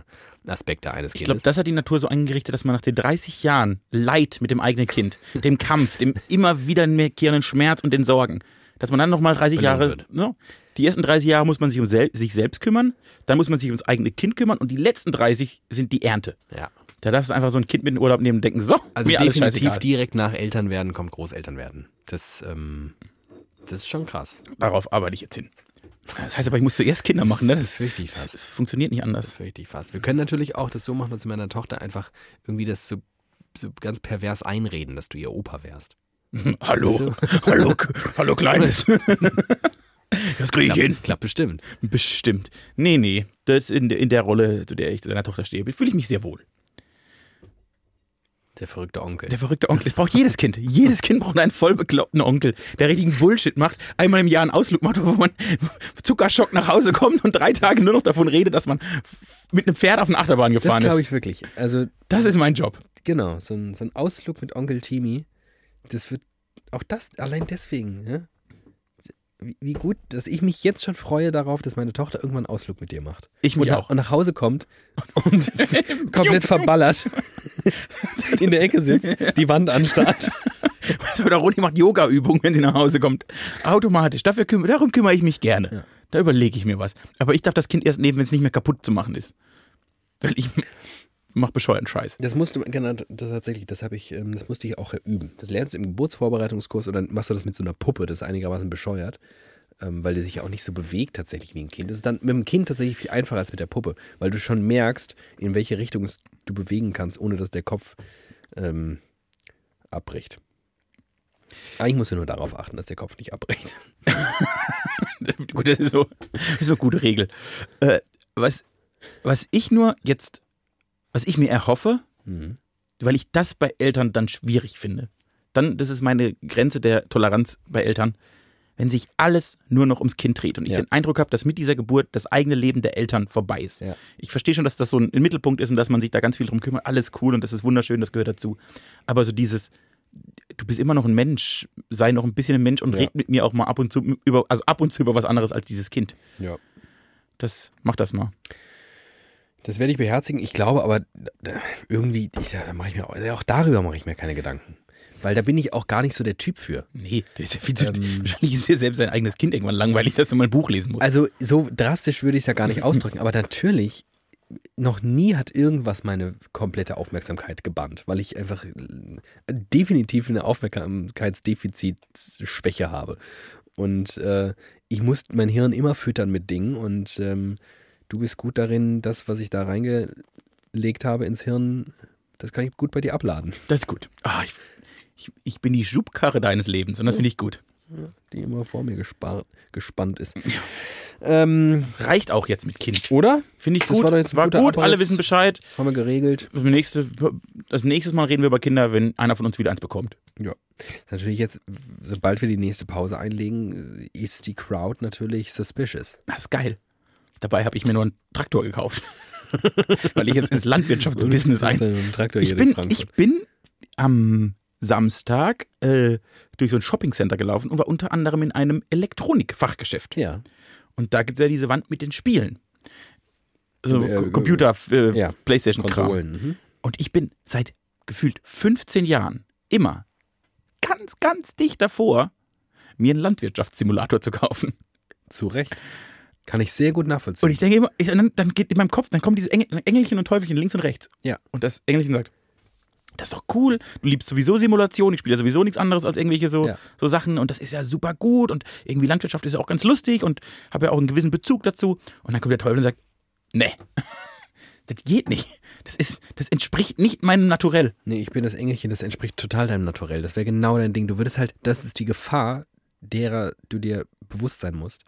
Aspekte eines ich Kindes. glaube, das hat die Natur so eingerichtet, dass man nach den 30 Jahren Leid mit dem eigenen Kind, <laughs> dem Kampf, dem immer wiederkehrenden Schmerz und den Sorgen, dass man dann nochmal 30 Belohnt Jahre, wird. ne, die ersten 30 Jahre muss man sich um sel sich selbst kümmern, dann muss man sich ums eigene Kind kümmern und die letzten 30 sind die Ernte. ja. Da darfst du einfach so ein Kind mit in den Urlaub nehmen und denken, so, Also mir definitiv direkt nach Eltern werden kommt Großeltern werden. Das, ähm, das ist schon krass. Darauf arbeite ich jetzt hin. Das heißt aber, ich muss zuerst Kinder machen, ne? Das Das, fürchte ich fast. das funktioniert nicht Das anders. fürchte ich fast. Wir können natürlich auch das so machen, dass wir meiner Tochter einfach irgendwie das so, so ganz pervers einreden, dass du ihr Opa wärst. <laughs> hallo, <laughs> hallo, hallo Kleines. <laughs> das kriege ich hin. Klappt, klappt bestimmt. Bestimmt. Nee, nee. Das in, der- in der Rolle, zu der ich zu deiner Tochter stehe, fühle ich mich sehr wohl. Der verrückte Onkel. Der verrückte Onkel. Es braucht jedes Kind. Jedes Kind braucht einen voll bekloppten Onkel, der richtigen Bullshit macht, einmal im Jahr einen Ausflug macht, <laughs> wo man Zuckerschock nach Hause kommt und drei Tage nur noch davon redet, dass man mit einem Pferd auf eine Achterbahn das gefahren glaube ist. ich wirklich. Also, Das ist mein Job. genau, so ein, so ein Ausflug mit Onkel Timi, das wird auch das, allein deswegen, ja? Wie, gut, dass ich mich jetzt schon freue darauf, dass meine Tochter irgendwann einen Ausflug mit dir macht. Ich mich und, auch. und nach Hause kommt und <laughs> komplett verballert <laughs> in der Ecke sitzt, die Wand anstarrt. <laughs> Oder Roni macht Yoga-Übungen, wenn sie nach Hause kommt. Automatisch. Dafür küm darum kümmere ich mich gerne. Ja. Da überlege ich mir was. Aber ich darf das Kind erst nehmen, wenn es nicht mehr kaputt zu machen ist. Weil ich mach bescheuerten Scheiß. Das musste genau, das tatsächlich, das habe ich, ähm, das musste ich auch üben. Das lernst du im Geburtsvorbereitungskurs und dann machst du das mit so einer Puppe, das ist einigermaßen bescheuert, ähm, weil der sich ja auch nicht so bewegt tatsächlich wie ein Kind. Das ist dann mit dem Kind tatsächlich viel einfacher als mit der Puppe, weil du schon merkst, in welche Richtung du bewegen kannst, ohne dass der Kopf ähm, abbricht. Eigentlich musst du nur darauf achten, dass der Kopf nicht abbricht. <laughs> Gut, das ist so, so eine gute Regel. Äh, was, was ich nur jetzt, was ich mir erhoffe, Mhm. weil ich das bei Eltern dann schwierig finde. Dann, das ist meine Grenze der Toleranz bei Eltern, wenn sich alles nur noch ums Kind dreht und ich Ja. den Eindruck habe, dass mit dieser Geburt das eigene Leben der Eltern vorbei ist. Ja. Ich verstehe schon, dass das so ein Mittelpunkt ist und dass man sich da ganz viel drum kümmert. Alles cool und das ist wunderschön, das gehört dazu. Aber so dieses, du bist immer noch ein Mensch, sei noch ein bisschen ein Mensch und Ja. red mit mir auch mal ab und zu über, also ab und zu über was anderes als dieses Kind. Ja. Das, mach das mal. Das werde ich beherzigen. Ich glaube aber irgendwie, ich, da mache ich mir auch, darüber mache ich mir keine Gedanken. Weil da bin ich auch gar nicht so der Typ für. Nee, der ist ja viel zu, Ähm. wahrscheinlich ist dir selbst sein eigenes Kind irgendwann langweilig, dass du mal ein Buch lesen musst. Also so drastisch würde ich es ja gar nicht <laughs> ausdrücken, aber natürlich, noch nie hat irgendwas meine komplette Aufmerksamkeit gebannt, weil ich einfach äh, definitiv eine Aufmerksamkeitsdefizitschwäche habe. Und äh, ich muss mein Hirn immer füttern mit Dingen und ähm, du bist gut darin, das, was ich da reingelegt habe ins Hirn, das kann ich gut bei dir abladen. Das ist gut. Ah, ich, ich, ich bin die Schubkarre deines Lebens und das finde ich gut. Die immer vor mir gespar gespannt ist. Ähm, Reicht auch jetzt mit Kind. oder? Finde ich Das gut. war jetzt war gut, Abriss. alle wissen Bescheid. Haben wir geregelt. Das nächste, das nächste Mal reden wir über Kinder, wenn einer von uns wieder eins bekommt. Ja. Ist natürlich jetzt, sobald wir die nächste Pause einlegen, ist die Crowd natürlich suspicious. Das ist geil. Dabei habe ich mir nur einen Traktor gekauft. <laughs> Weil ich jetzt ins Landwirtschaftsbusiness ein. Traktor Ich bin, ich bin am Samstag äh, durch so ein Shoppingcenter gelaufen und war unter anderem in einem Elektronikfachgeschäft. ja. Und da gibt es ja diese Wand mit den Spielen. So Äh, Computer, äh, ja, Playstation-Kram. Mhm. Und ich bin seit gefühlt 15 Jahren immer ganz, ganz dicht davor, mir einen Landwirtschaftssimulator zu kaufen. Zu Recht. Kann ich sehr gut nachvollziehen. Und ich denke immer, ich, dann, dann geht in meinem Kopf, dann kommen diese Engel, Engelchen und Teufelchen links und rechts. Ja. Und das Engelchen sagt, das ist doch cool, du liebst sowieso Simulation, ich spiele ja sowieso nichts anderes als irgendwelche so, Ja. so Sachen und das ist ja super gut und irgendwie Landwirtschaft ist ja auch ganz lustig und habe ja auch einen gewissen Bezug dazu. Und dann kommt der Teufel und sagt, nee, <laughs> das geht nicht. Das ist, das entspricht nicht meinem Naturell. nee, ich bin das Engelchen, das entspricht total deinem Naturell. Das wäre genau dein Ding. Du würdest halt, das ist die Gefahr, derer du dir bewusst sein musst,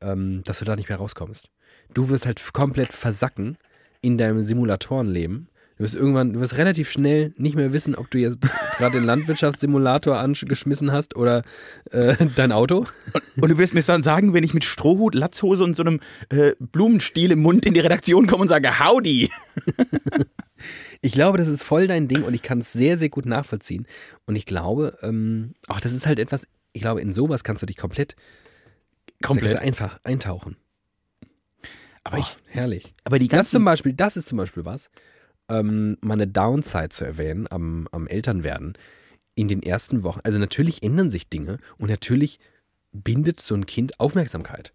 ähm, dass du da nicht mehr rauskommst. Du wirst halt komplett versacken in deinem Simulatorenleben, Du wirst irgendwann, du wirst relativ schnell nicht mehr wissen, ob du jetzt gerade den Landwirtschaftssimulator angeschmissen hast oder äh, dein Auto. Und du wirst mir dann sagen, wenn ich mit Strohhut, Latzhose und so einem äh, Blumenstiel im Mund in die Redaktion komme und sage, howdy. Ich glaube, das ist voll dein Ding und ich kann es sehr, sehr gut nachvollziehen. Und ich glaube, ähm, auch das ist halt etwas, ich glaube, in sowas kannst du dich komplett, Komplett. einfach eintauchen. Aber, Oh, ich, herrlich. aber die Das ganzen zum Beispiel, das ist zum Beispiel was, ähm, meine Downside zu erwähnen am, am Elternwerden. In den ersten Wochen, also natürlich ändern sich Dinge und natürlich bindet so ein Kind Aufmerksamkeit.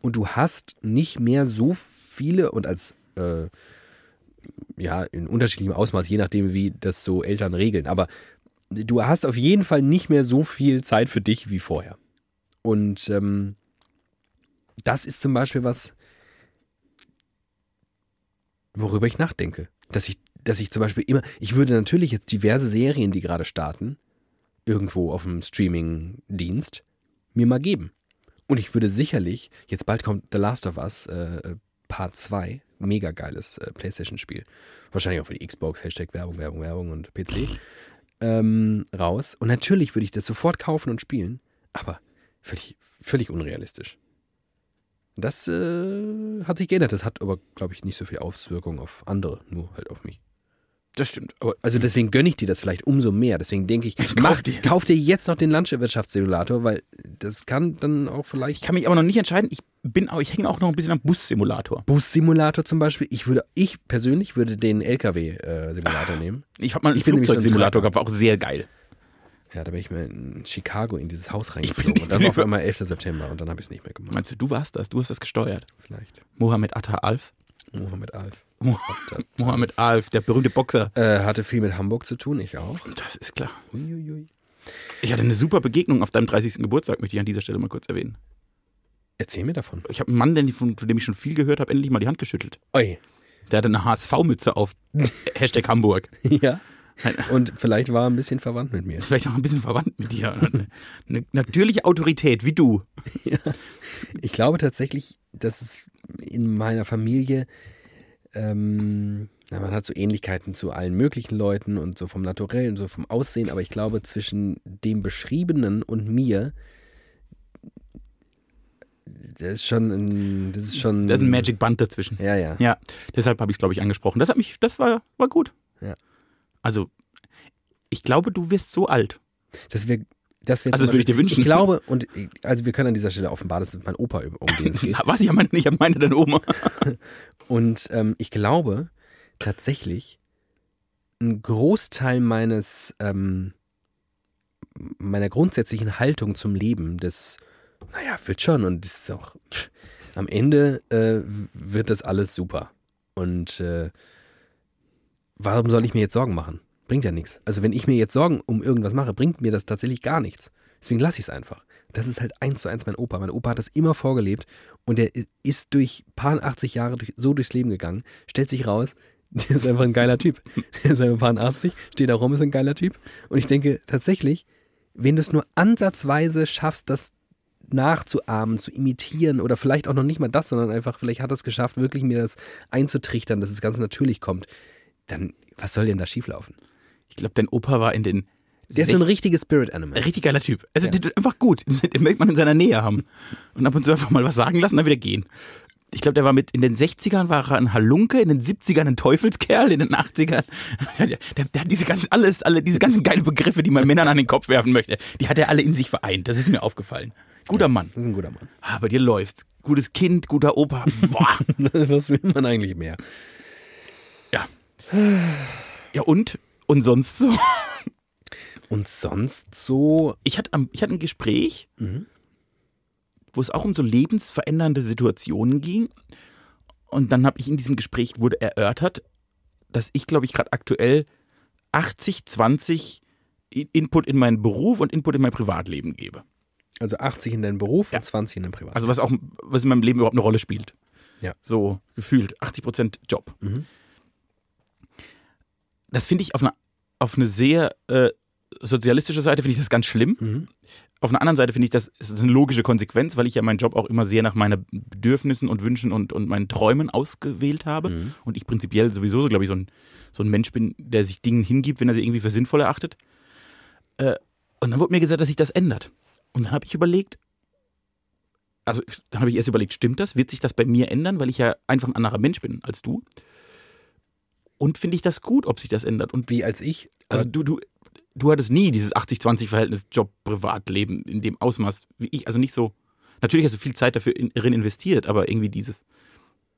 Und du hast nicht mehr so viele und als, äh, ja, in unterschiedlichem Ausmaß, je nachdem, wie das so Eltern regeln. Aber du hast auf jeden Fall nicht mehr so viel Zeit für dich wie vorher. Und ähm, das ist zum Beispiel was, worüber ich nachdenke. Dass ich, dass ich zum Beispiel immer, ich würde natürlich jetzt diverse Serien, die gerade starten, irgendwo auf dem Streaming-Dienst, mir mal geben. Und ich würde sicherlich, jetzt bald kommt The Last of Us äh, Part 2, mega geiles äh, Playstation-Spiel. Wahrscheinlich auch für die Xbox, Hashtag Werbung, Werbung, Werbung und PC. Ähm, raus. Und natürlich würde ich das sofort kaufen und spielen, aber völlig, völlig unrealistisch. Das äh, hat sich geändert. Das hat aber, glaube ich, nicht so viel Auswirkungen auf andere, nur halt auf mich. Das stimmt. Aber Also deswegen gönne ich dir das vielleicht umso mehr. Deswegen denke ich, mach, dir. kauf dir jetzt noch den Landwirtschaftssimulator, weil das kann dann auch ich vielleicht. kann mich aber noch nicht entscheiden. Ich bin auch, ich hänge auch noch ein bisschen am Bussimulator. Bus-Simulator zum Beispiel. Ich würde, ich persönlich würde den LKW-Simulator nehmen. Ich habe mal einen Ich so ein Flugzeugsimulator gehabt, war auch sehr geil. Ja, da bin ich mal in Chicago in dieses Haus reingeflogen. Und dann war auf einmal 11. September und dann habe ich es nicht mehr gemacht. Meinst du, du warst das? Du hast das gesteuert. Vielleicht. Mohammed Atta Alf. Mohammed Alf. Mo- <laughs> Mohammed Alf, der berühmte Boxer. Äh, hatte viel mit Hamburg zu tun, ich auch. Das ist klar. Uiuiui. Ich hatte eine super Begegnung auf deinem 30. Geburtstag, möchte ich an dieser Stelle mal kurz erwähnen. Erzähl mir davon. Ich habe einen Mann, den, von, von dem ich schon viel gehört habe, endlich mal die Hand geschüttelt. Oi. Der hatte eine HSV-Mütze auf. <laughs> Hashtag Hamburg. Ja. Und vielleicht war er ein bisschen verwandt mit mir. Vielleicht auch ein bisschen verwandt mit dir. Eine, eine natürliche Autorität, wie du. Ich glaube tatsächlich, dass es in meiner Familie, ähm, na, man hat so Ähnlichkeiten zu allen möglichen Leuten und so vom Naturellen, so vom Aussehen, aber ich glaube, zwischen dem Beschriebenen und mir, das ist schon ein, das ist schon. Da ist ein Magic Band dazwischen. Ja, ja. Ja, deshalb habe ich es, glaube ich, angesprochen. Das hat mich, das war, war gut. Also, ich glaube, du wirst so alt. Das wäre. Das Also, das würde ich dir wünschen. Ich glaube, und also wir können an dieser Stelle offenbar, das ist mein Opa, um den es <laughs> geht. Was? Ich meine, ich meine deine Oma. <laughs> Und ähm, ich glaube tatsächlich, ein Großteil meines, ähm, meiner grundsätzlichen Haltung zum Leben, das, naja, wird schon und das ist auch, pff, am Ende äh, wird das alles super. Und äh, warum soll ich mir jetzt Sorgen machen? Bringt ja nichts. Also wenn ich mir jetzt Sorgen um irgendwas mache, bringt mir das tatsächlich gar nichts. Deswegen lasse ich es einfach. Das ist halt eins zu eins mein Opa. Mein Opa hat das immer vorgelebt und der i- ist durch paar 80 Jahre durch, so durchs Leben gegangen, stellt sich raus, <laughs> der ist einfach ein geiler Typ. <laughs> Der ist einfach paar 80, steht da rum, ist ein geiler Typ. Und ich denke tatsächlich, wenn du es nur ansatzweise schaffst, das nachzuahmen, zu imitieren oder vielleicht auch noch nicht mal das, sondern einfach, vielleicht hat er es geschafft, wirklich mir das einzutrichtern, dass es ganz natürlich kommt, dann was soll denn da schieflaufen? Ich glaube, dein Opa war in den. Der ist so ein richtiges Spirit Animal. richtig geiler Typ. Also, Ja. der, einfach gut. <laughs> Den möchte man in seiner Nähe haben. Und ab und zu einfach mal was sagen lassen, dann wieder gehen. Ich glaube, der war mit, in den 60ern war er ein Halunke, in den 70ern ein Teufelskerl, in den 80ern. Der, <laughs> der, der hat diese ganz, alles, alle, diese ganzen geilen Begriffe, die man Männern an den Kopf werfen möchte, die hat er alle in sich vereint. Das ist mir aufgefallen. Guter Mann. Das ist ein guter Mann. Ah, bei dir läuft's. Gutes Kind, guter Opa. Boah. <laughs> Was will man eigentlich mehr? Ja. Und? Und sonst so? Und sonst so, Ich hatte, am- ich hatte ein Gespräch, Mhm. wo es auch um so lebensverändernde Situationen ging. Und dann habe ich in diesem Gespräch wurde erörtert, dass ich, glaube ich, gerade aktuell 80, 20 I- Input in meinen Beruf und Input in mein Privatleben gebe. also 80 in deinem Beruf Ja. und 20 in deinem Privat. Also was auch, was in meinem Leben überhaupt eine Rolle spielt. Ja. So gefühlt 80 Prozent Job. Mhm. Das finde ich auf eine, auf eine sehr äh, sozialistische Seite finde ich das ganz schlimm. Mhm. auf einer anderen Seite finde ich, das ist eine logische Konsequenz, weil ich ja meinen Job auch immer sehr nach meinen Bedürfnissen und Wünschen und, und meinen Träumen ausgewählt habe. Mhm. Und ich prinzipiell sowieso, glaube ich, so ein, so ein Mensch bin, der sich Dingen hingibt, wenn er sie irgendwie für sinnvoll erachtet. Äh, und dann wurde mir gesagt, dass sich das ändert. Und dann habe ich überlegt, also dann habe ich erst überlegt, stimmt das? Wird sich das bei mir ändern, weil ich ja einfach ein anderer Mensch bin als du? Und finde ich das gut, ob sich das ändert? Und Wie als ich. also du, du, du hattest nie dieses 80-20-Verhältnis Job-Privatleben in dem Ausmaß wie ich. Also nicht so. Natürlich hast du viel Zeit dafür in, drin investiert, aber irgendwie dieses,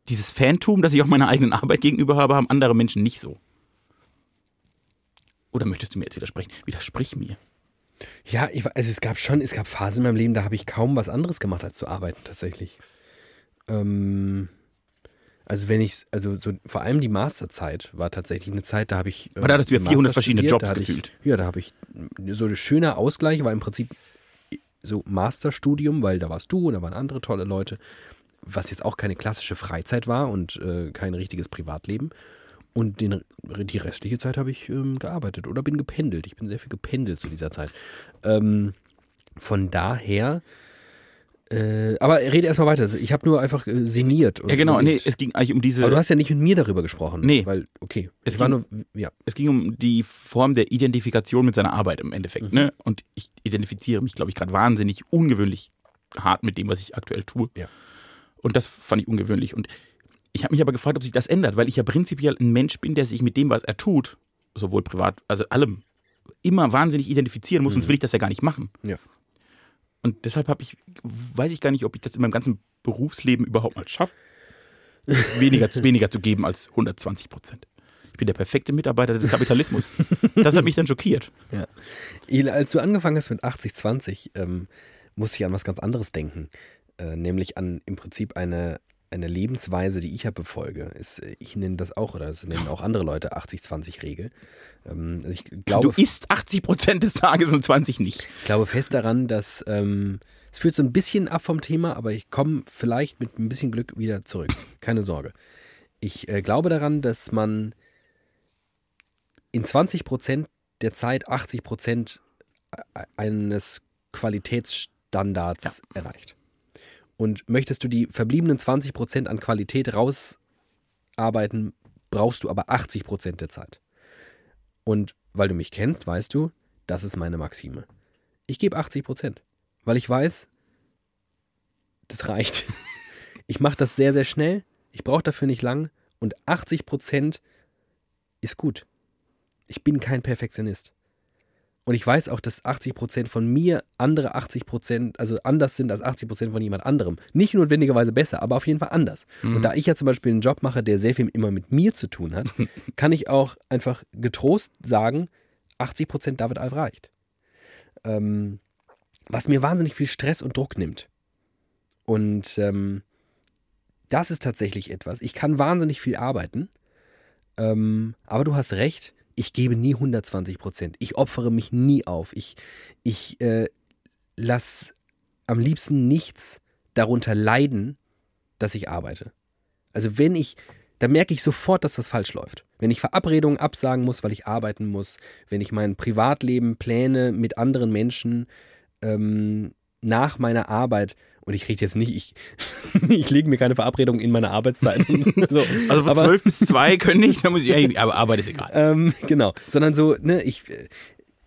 dieses Fantum, das ich auch meiner eigenen Arbeit gegenüber habe, haben andere Menschen nicht so. Oder möchtest du mir jetzt widersprechen? Widersprich mir. Ja, ich, also es gab schon, es gab Phasen in meinem Leben, da habe ich kaum was anderes gemacht, als zu arbeiten tatsächlich. Ähm, also wenn ich, also so, vor allem die Masterzeit war tatsächlich eine Zeit, da habe ich. Aber da hattest du ja Master 400 verschiedene studiert, Jobs hatte ich, gefühlt. Ja, da habe ich so ein schöner Ausgleich, war im Prinzip so Masterstudium, weil da warst du und da waren andere tolle Leute, was jetzt auch keine klassische Freizeit war und äh, kein richtiges Privatleben. Und den, die restliche Zeit habe ich ähm, gearbeitet oder bin gependelt. Ich bin sehr viel gependelt zu dieser Zeit. Ähm, von daher, äh, aber rede erstmal weiter. Ich habe nur einfach äh, sinniert. Und Ja, genau. Nee, es ging eigentlich um diese. aber du hast ja nicht mit mir darüber gesprochen. Nee. Weil, okay. Es Es war ging- nur, ja. es ging um die Form der Identifikation mit seiner Arbeit im Endeffekt. Mhm. Ne? Und ich identifiziere mich, glaube ich, gerade wahnsinnig ungewöhnlich hart mit dem, was ich aktuell tue. Ja. Und das fand ich ungewöhnlich. Und ich habe mich aber gefragt, ob sich das ändert, weil ich ja prinzipiell ein Mensch bin, der sich mit dem, was er tut, sowohl privat, also allem, immer wahnsinnig identifizieren muss, sonst will ich das ja gar nicht machen. Mhm. Ja. Und deshalb habe ich, weiß ich gar nicht, ob ich das in meinem ganzen Berufsleben überhaupt mal schaffe, <laughs> weniger, weniger zu geben als 120 Prozent. Ich bin der perfekte Mitarbeiter des Kapitalismus. Das hat mich dann schockiert. <laughs> Ja. Als du angefangen hast mit 80-20, ähm, musste ich an was ganz anderes denken. Äh, nämlich an im Prinzip eine, eine Lebensweise, die ich ja befolge. Ist, äh, ich nenne das auch, oder das nennen auch andere Leute 80-20-Regel. Ähm, also ich glaube, du isst 80 Prozent des Tages und 20 nicht. ich glaube fest daran, dass ähm, es führt so ein bisschen ab vom Thema, aber ich komme vielleicht mit ein bisschen Glück wieder zurück. Keine Sorge. Ich äh, glaube daran, dass man in 20 Prozent der Zeit 80 Prozent eines Qualitätsstandards erreicht. Und möchtest du die verbliebenen 20 Prozent an Qualität rausarbeiten, brauchst du aber 80 Prozent der Zeit. Und weil du mich kennst, weißt du, das ist meine Maxime. Ich gebe 80 Prozent, weil ich weiß, das reicht. <laughs> Ich mache das sehr, sehr schnell. Ich brauche dafür nicht lang. Und 80 Prozent ist gut. Ich bin kein Perfektionist. Und ich weiß auch, dass 80 Prozent von mir andere 80 Prozent, also anders sind als 80 Prozent von jemand anderem. Nicht notwendigerweise besser, aber auf jeden Fall anders. Und da ich ja zum Beispiel einen Job mache, der sehr viel immer mit mir zu tun hat, <laughs> kann ich auch einfach getrost sagen, 80 Prozent David Alf reicht. Ähm, was mir wahnsinnig viel Stress und Druck nimmt. Und ähm, das ist tatsächlich etwas. Ich kann wahnsinnig viel arbeiten, ähm, aber du hast recht, ich gebe nie 120 Prozent. Ich opfere mich nie auf. Ich, ich äh, lasse am liebsten nichts darunter leiden, dass ich arbeite. Also wenn ich, da merke ich sofort, dass was falsch läuft. Wenn ich Verabredungen absagen muss, weil ich arbeiten muss, wenn ich mein Privatleben plane mit anderen Menschen ähm, nach meiner Arbeit, und ich rede jetzt nicht, ich, <laughs> ich lege mir keine Verabredung in meine Arbeitszeit. <laughs> so. Also von Aber- 12 bis 2 können ich, da muss ich, ey, aber Arbeit ist egal. ähm, genau, sondern so, ne, ich, äh,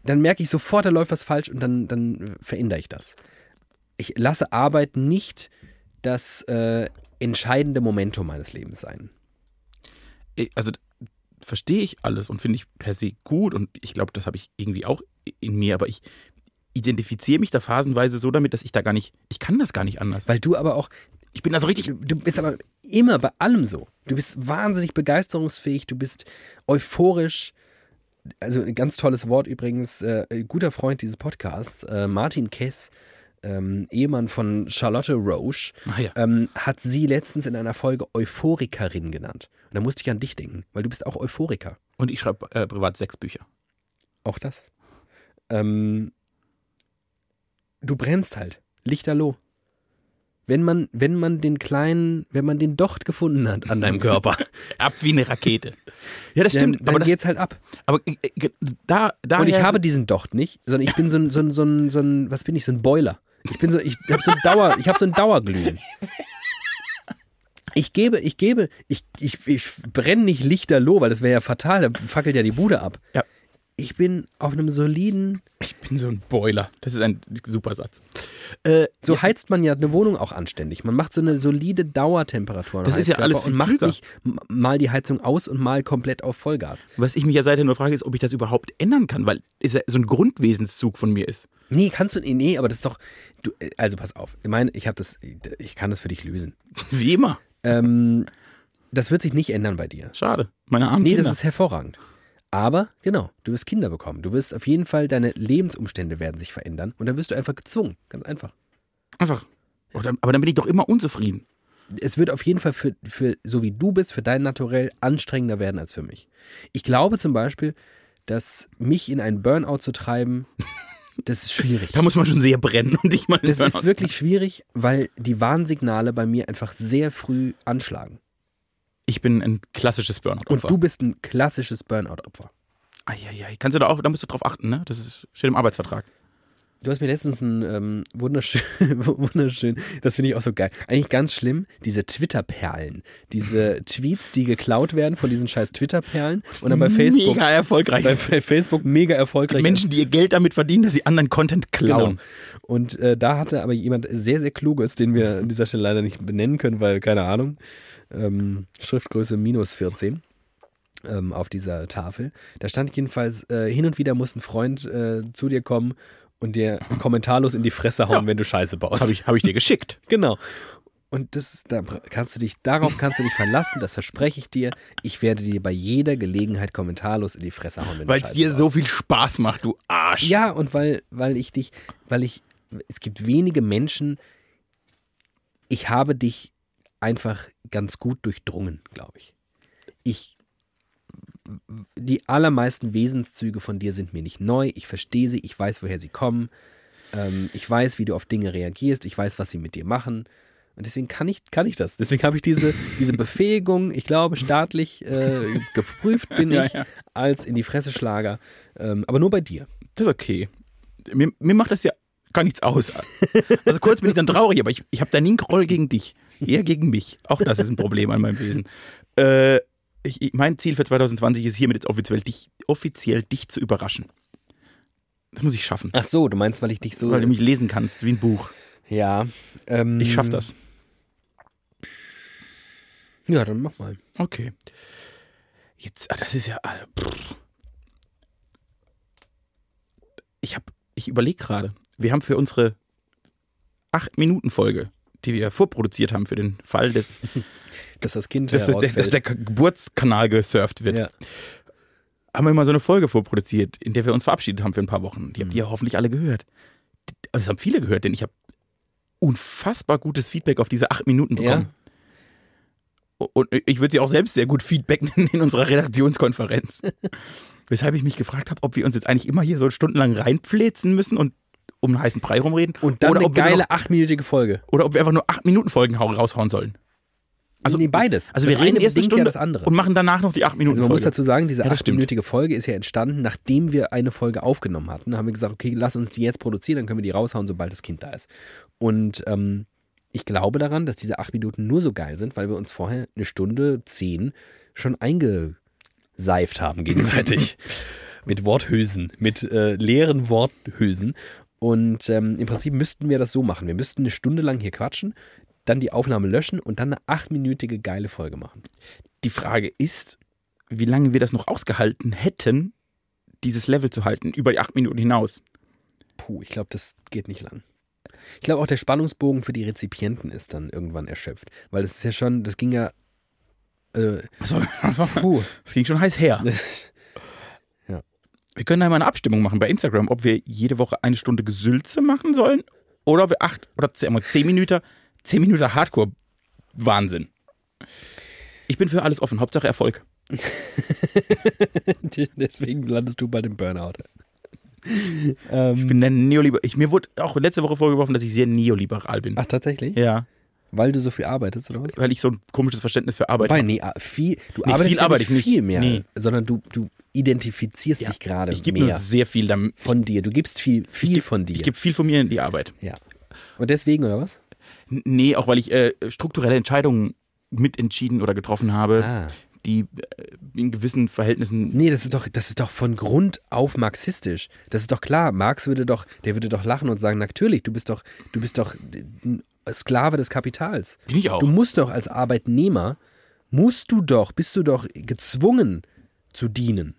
dann merke ich sofort, da läuft was falsch und dann, dann verändere ich das. Ich lasse Arbeit nicht das äh, entscheidende Momentum meines Lebens sein. Ey, Also verstehe ich alles und finde ich per se gut und ich glaube, das habe ich irgendwie auch in mir, aber ich identifiziere mich da phasenweise so damit, dass ich da gar nicht, ich kann das gar nicht anders. Weil du aber auch, Ich bin da so richtig, du, bist aber immer bei allem so. Du bist wahnsinnig begeisterungsfähig, du bist euphorisch. Also ein ganz tolles Wort übrigens, äh, guter Freund dieses Podcasts, äh, Martin Kess, ähm, Ehemann von Charlotte Roche, Ah ja. ähm, hat sie letztens in einer Folge Euphorikerin genannt. Und da musste ich an dich denken, weil du bist auch Euphoriker. und ich schreibe äh, privat sechs Bücher. Auch das. Ähm, du brennst halt. Lichterloh. Wenn man, wenn man den kleinen, wenn man den Docht gefunden hat an deinem Körper, <laughs> Ab wie eine Rakete. Ja, das dann, stimmt. dann aber das, geht's halt ab. aber äh, äh, da, da Und ich habe diesen Docht nicht, sondern ich bin so ein, so ein, so ein, so ein was bin ich, so ein Boiler. Ich bin so, ich habe so ein Dauer, ich habe so ein Dauerglühen. Ich gebe, ich gebe, ich, ich, ich brenne nicht lichterloh, weil das wäre ja fatal, da fackelt ja die Bude ab. Ja. Ich bin auf einem soliden, Ich bin so ein Boiler. Das ist ein super Satz. Äh, so heizt man ja eine Wohnung auch anständig. Man macht so eine solide Dauertemperatur. Das ist ja alles viel und macht klüger. nicht mal die Heizung aus und mal komplett auf Vollgas. was ich mich ja seither nur frage, ist, ob ich das überhaupt ändern kann, weil es ja so ein Grundwesenszug von mir ist. Nee, kannst du, nee, aber das ist doch, du, äh, also pass auf. Ich meine, ich habe das, ich kann das für dich lösen. <laughs> Wie immer. Ähm, das wird sich nicht ändern bei dir. Schade. Meine armen Nee, Kinder. das ist hervorragend. Aber genau, du wirst Kinder bekommen. Du wirst auf jeden Fall, deine Lebensumstände werden sich verändern und dann wirst du einfach gezwungen. Ganz einfach. Einfach. Dann- Aber dann bin ich doch immer unzufrieden. Es wird auf jeden Fall für, für so wie du bist, für dein Naturell anstrengender werden als für mich. Ich glaube zum Beispiel, dass mich in einen Burnout zu treiben, <laughs> das ist schwierig. Da muss man schon sehr brennen und ich mal Das ist wirklich schwierig, weil die Warnsignale bei mir einfach sehr früh anschlagen. Ich bin ein klassisches Burnout. Und du bist ein klassisches Burnout-Opfer. Eieiei. Kannst du da auch, da musst du drauf achten, ne? Das ist, steht im Arbeitsvertrag. Du hast mir letztens ein ähm, wunderschön, <laughs> wunderschön, das finde ich auch so geil. Eigentlich ganz schlimm, diese Twitter-Perlen. Diese Tweets, die geklaut werden von diesen scheiß Twitter-Perlen und dann bei Facebook, Mega erfolgreich. bei, bei Facebook mega erfolgreich. Menschen, die ihr Geld damit verdienen, dass sie anderen Content klauen. Genau. Und äh, da hatte aber jemand sehr, sehr Kluges, den wir an dieser Stelle leider nicht benennen können, weil, keine Ahnung, ähm, Schriftgröße minus 14 ähm, auf dieser Tafel. Da stand jedenfalls, äh, hin und wieder muss ein Freund äh, zu dir kommen und dir <laughs> kommentarlos in die Fresse hauen, Ja. wenn du Scheiße baust. Habe ich, hab ich dir geschickt. <laughs> Genau. Und das, da kannst du dich, darauf kannst du dich verlassen, das verspreche ich dir. Ich werde dir bei jeder Gelegenheit kommentarlos in die Fresse hauen, wenn Weil es dir baust. so viel Spaß macht, du Arsch. Ja, und weil, weil ich dich, weil ich, es gibt wenige Menschen, ich habe dich einfach ganz gut durchdrungen, glaube ich. Ich, die allermeisten Wesenszüge von dir sind mir nicht neu. Ich verstehe sie, ich weiß, woher sie kommen. Ähm, ich weiß, wie du auf Dinge reagierst. Ich weiß, was sie mit dir machen. Und deswegen kann ich, kann ich das. Deswegen habe ich diese, diese Befähigung, ich glaube, staatlich äh, geprüft bin <laughs> Ja, ich ja. als in die Fresse Schlager. Ähm, aber nur bei dir. Das ist okay. Mir, mir macht das ja gar nichts aus. Also kurz bin ich dann traurig, aber ich, ich habe da nie einen Groll gegen dich. Eher gegen mich. Auch das ist ein Problem an meinem Wesen. Äh, ich, mein Ziel für 2020 ist hiermit jetzt offiziell dich, offiziell dich zu überraschen. Das muss ich schaffen. Ach so, du meinst, weil ich dich so. Weil du mich lesen kannst, wie ein Buch. ja. Ähm, Ich schaff das. Ja, dann mach mal. Okay. Jetzt, ah, das ist ja. ah. Ich habe, ich überlege gerade. Wir haben für unsere 8-Minuten-Folge, die wir vorproduziert haben für den Fall, dass, <laughs> Dass das Kind dass, herausfällt. dass der Geburtskanal gesurft wird, ja. haben wir mal so eine Folge vorproduziert, in der wir uns verabschiedet haben für ein paar Wochen. Die habt ihr hoffentlich alle gehört. Das haben viele gehört, denn ich habe unfassbar gutes Feedback auf diese 8 Minuten bekommen. Und ich würde sie auch selbst sehr gut feedbacken <laughs> in unserer Redaktionskonferenz. <laughs> Weshalb ich mich gefragt habe, ob wir uns jetzt eigentlich immer hier so stundenlang reinpflezen müssen und um einen heißen Brei rumreden. Und dann oder eine ob wir geile noch, achtminütige Folge. Oder ob wir einfach nur 8-Minuten-Folgen hau- raushauen sollen. Also- nee, beides. Also wir das reden eine erst Stunde ja das andere. und machen danach noch die Also man 8-Minuten-Folge. muss dazu sagen, diese Ja, Folge ist ja entstanden, nachdem wir eine Folge aufgenommen hatten. Da haben wir gesagt, okay, lass uns die jetzt produzieren, dann können wir die raushauen, sobald das Kind da ist. Und ähm, ich glaube daran, dass diese acht Minuten nur so geil sind, weil wir uns vorher eine Stunde zehn schon eingeseift haben gegenseitig. <laughs> mit Worthülsen, mit äh, leeren Worthülsen. Und ähm, im Prinzip müssten wir das so machen. Wir müssten eine Stunde lang hier quatschen, dann die Aufnahme löschen und dann eine achtminütige geile Folge machen. die Frage ist, wie lange wir das noch ausgehalten hätten, dieses Level zu halten, über die 8 Minuten hinaus. Puh, ich glaube, das geht nicht lang. Ich glaube auch der Spannungsbogen für die Rezipienten ist dann irgendwann erschöpft. Weil das ist ja schon, das ging ja. Äh, also, puh. das ging schon heiß her. <laughs> Wir können da mal eine Abstimmung machen bei Instagram, ob wir jede Woche eine Stunde Gesülze machen sollen oder ob wir acht oder zehn, zehn Minuten, zehn Minuten Hardcore-Wahnsinn. Ich bin für alles offen, Hauptsache Erfolg. <laughs> Deswegen landest du bald im Burnout. Ich bin der Neoliber. Ich, mir wurde auch letzte Woche vorgeworfen, dass ich sehr neoliberal bin. ach, tatsächlich? Ja. Weil du so viel arbeitest, oder was? weil ich so ein komisches Verständnis für Arbeit Wobei, habe. nee, ah, viel, du Nee, arbeitest viel ja arbeite nicht ich nicht. viel mehr, Nee. sondern du, du identifizierst Ja, dich gerade Ich gebe nur mehr sehr viel damit. von dir. Du gibst viel, viel von dir. Ich gebe viel von mir in die Arbeit. ja. Und deswegen, oder was? Nee, auch weil ich äh, strukturelle Entscheidungen mitentschieden oder getroffen habe, Ah. die äh, in gewissen Verhältnissen. Nee, das ist doch, das ist doch von Grund auf marxistisch. Das ist doch klar. Marx würde doch, der würde doch lachen und sagen, natürlich, du bist doch, du bist doch ein Sklave des Kapitals. Bin ich auch. Du musst doch als Arbeitnehmer, musst du doch, bist du doch gezwungen zu dienen.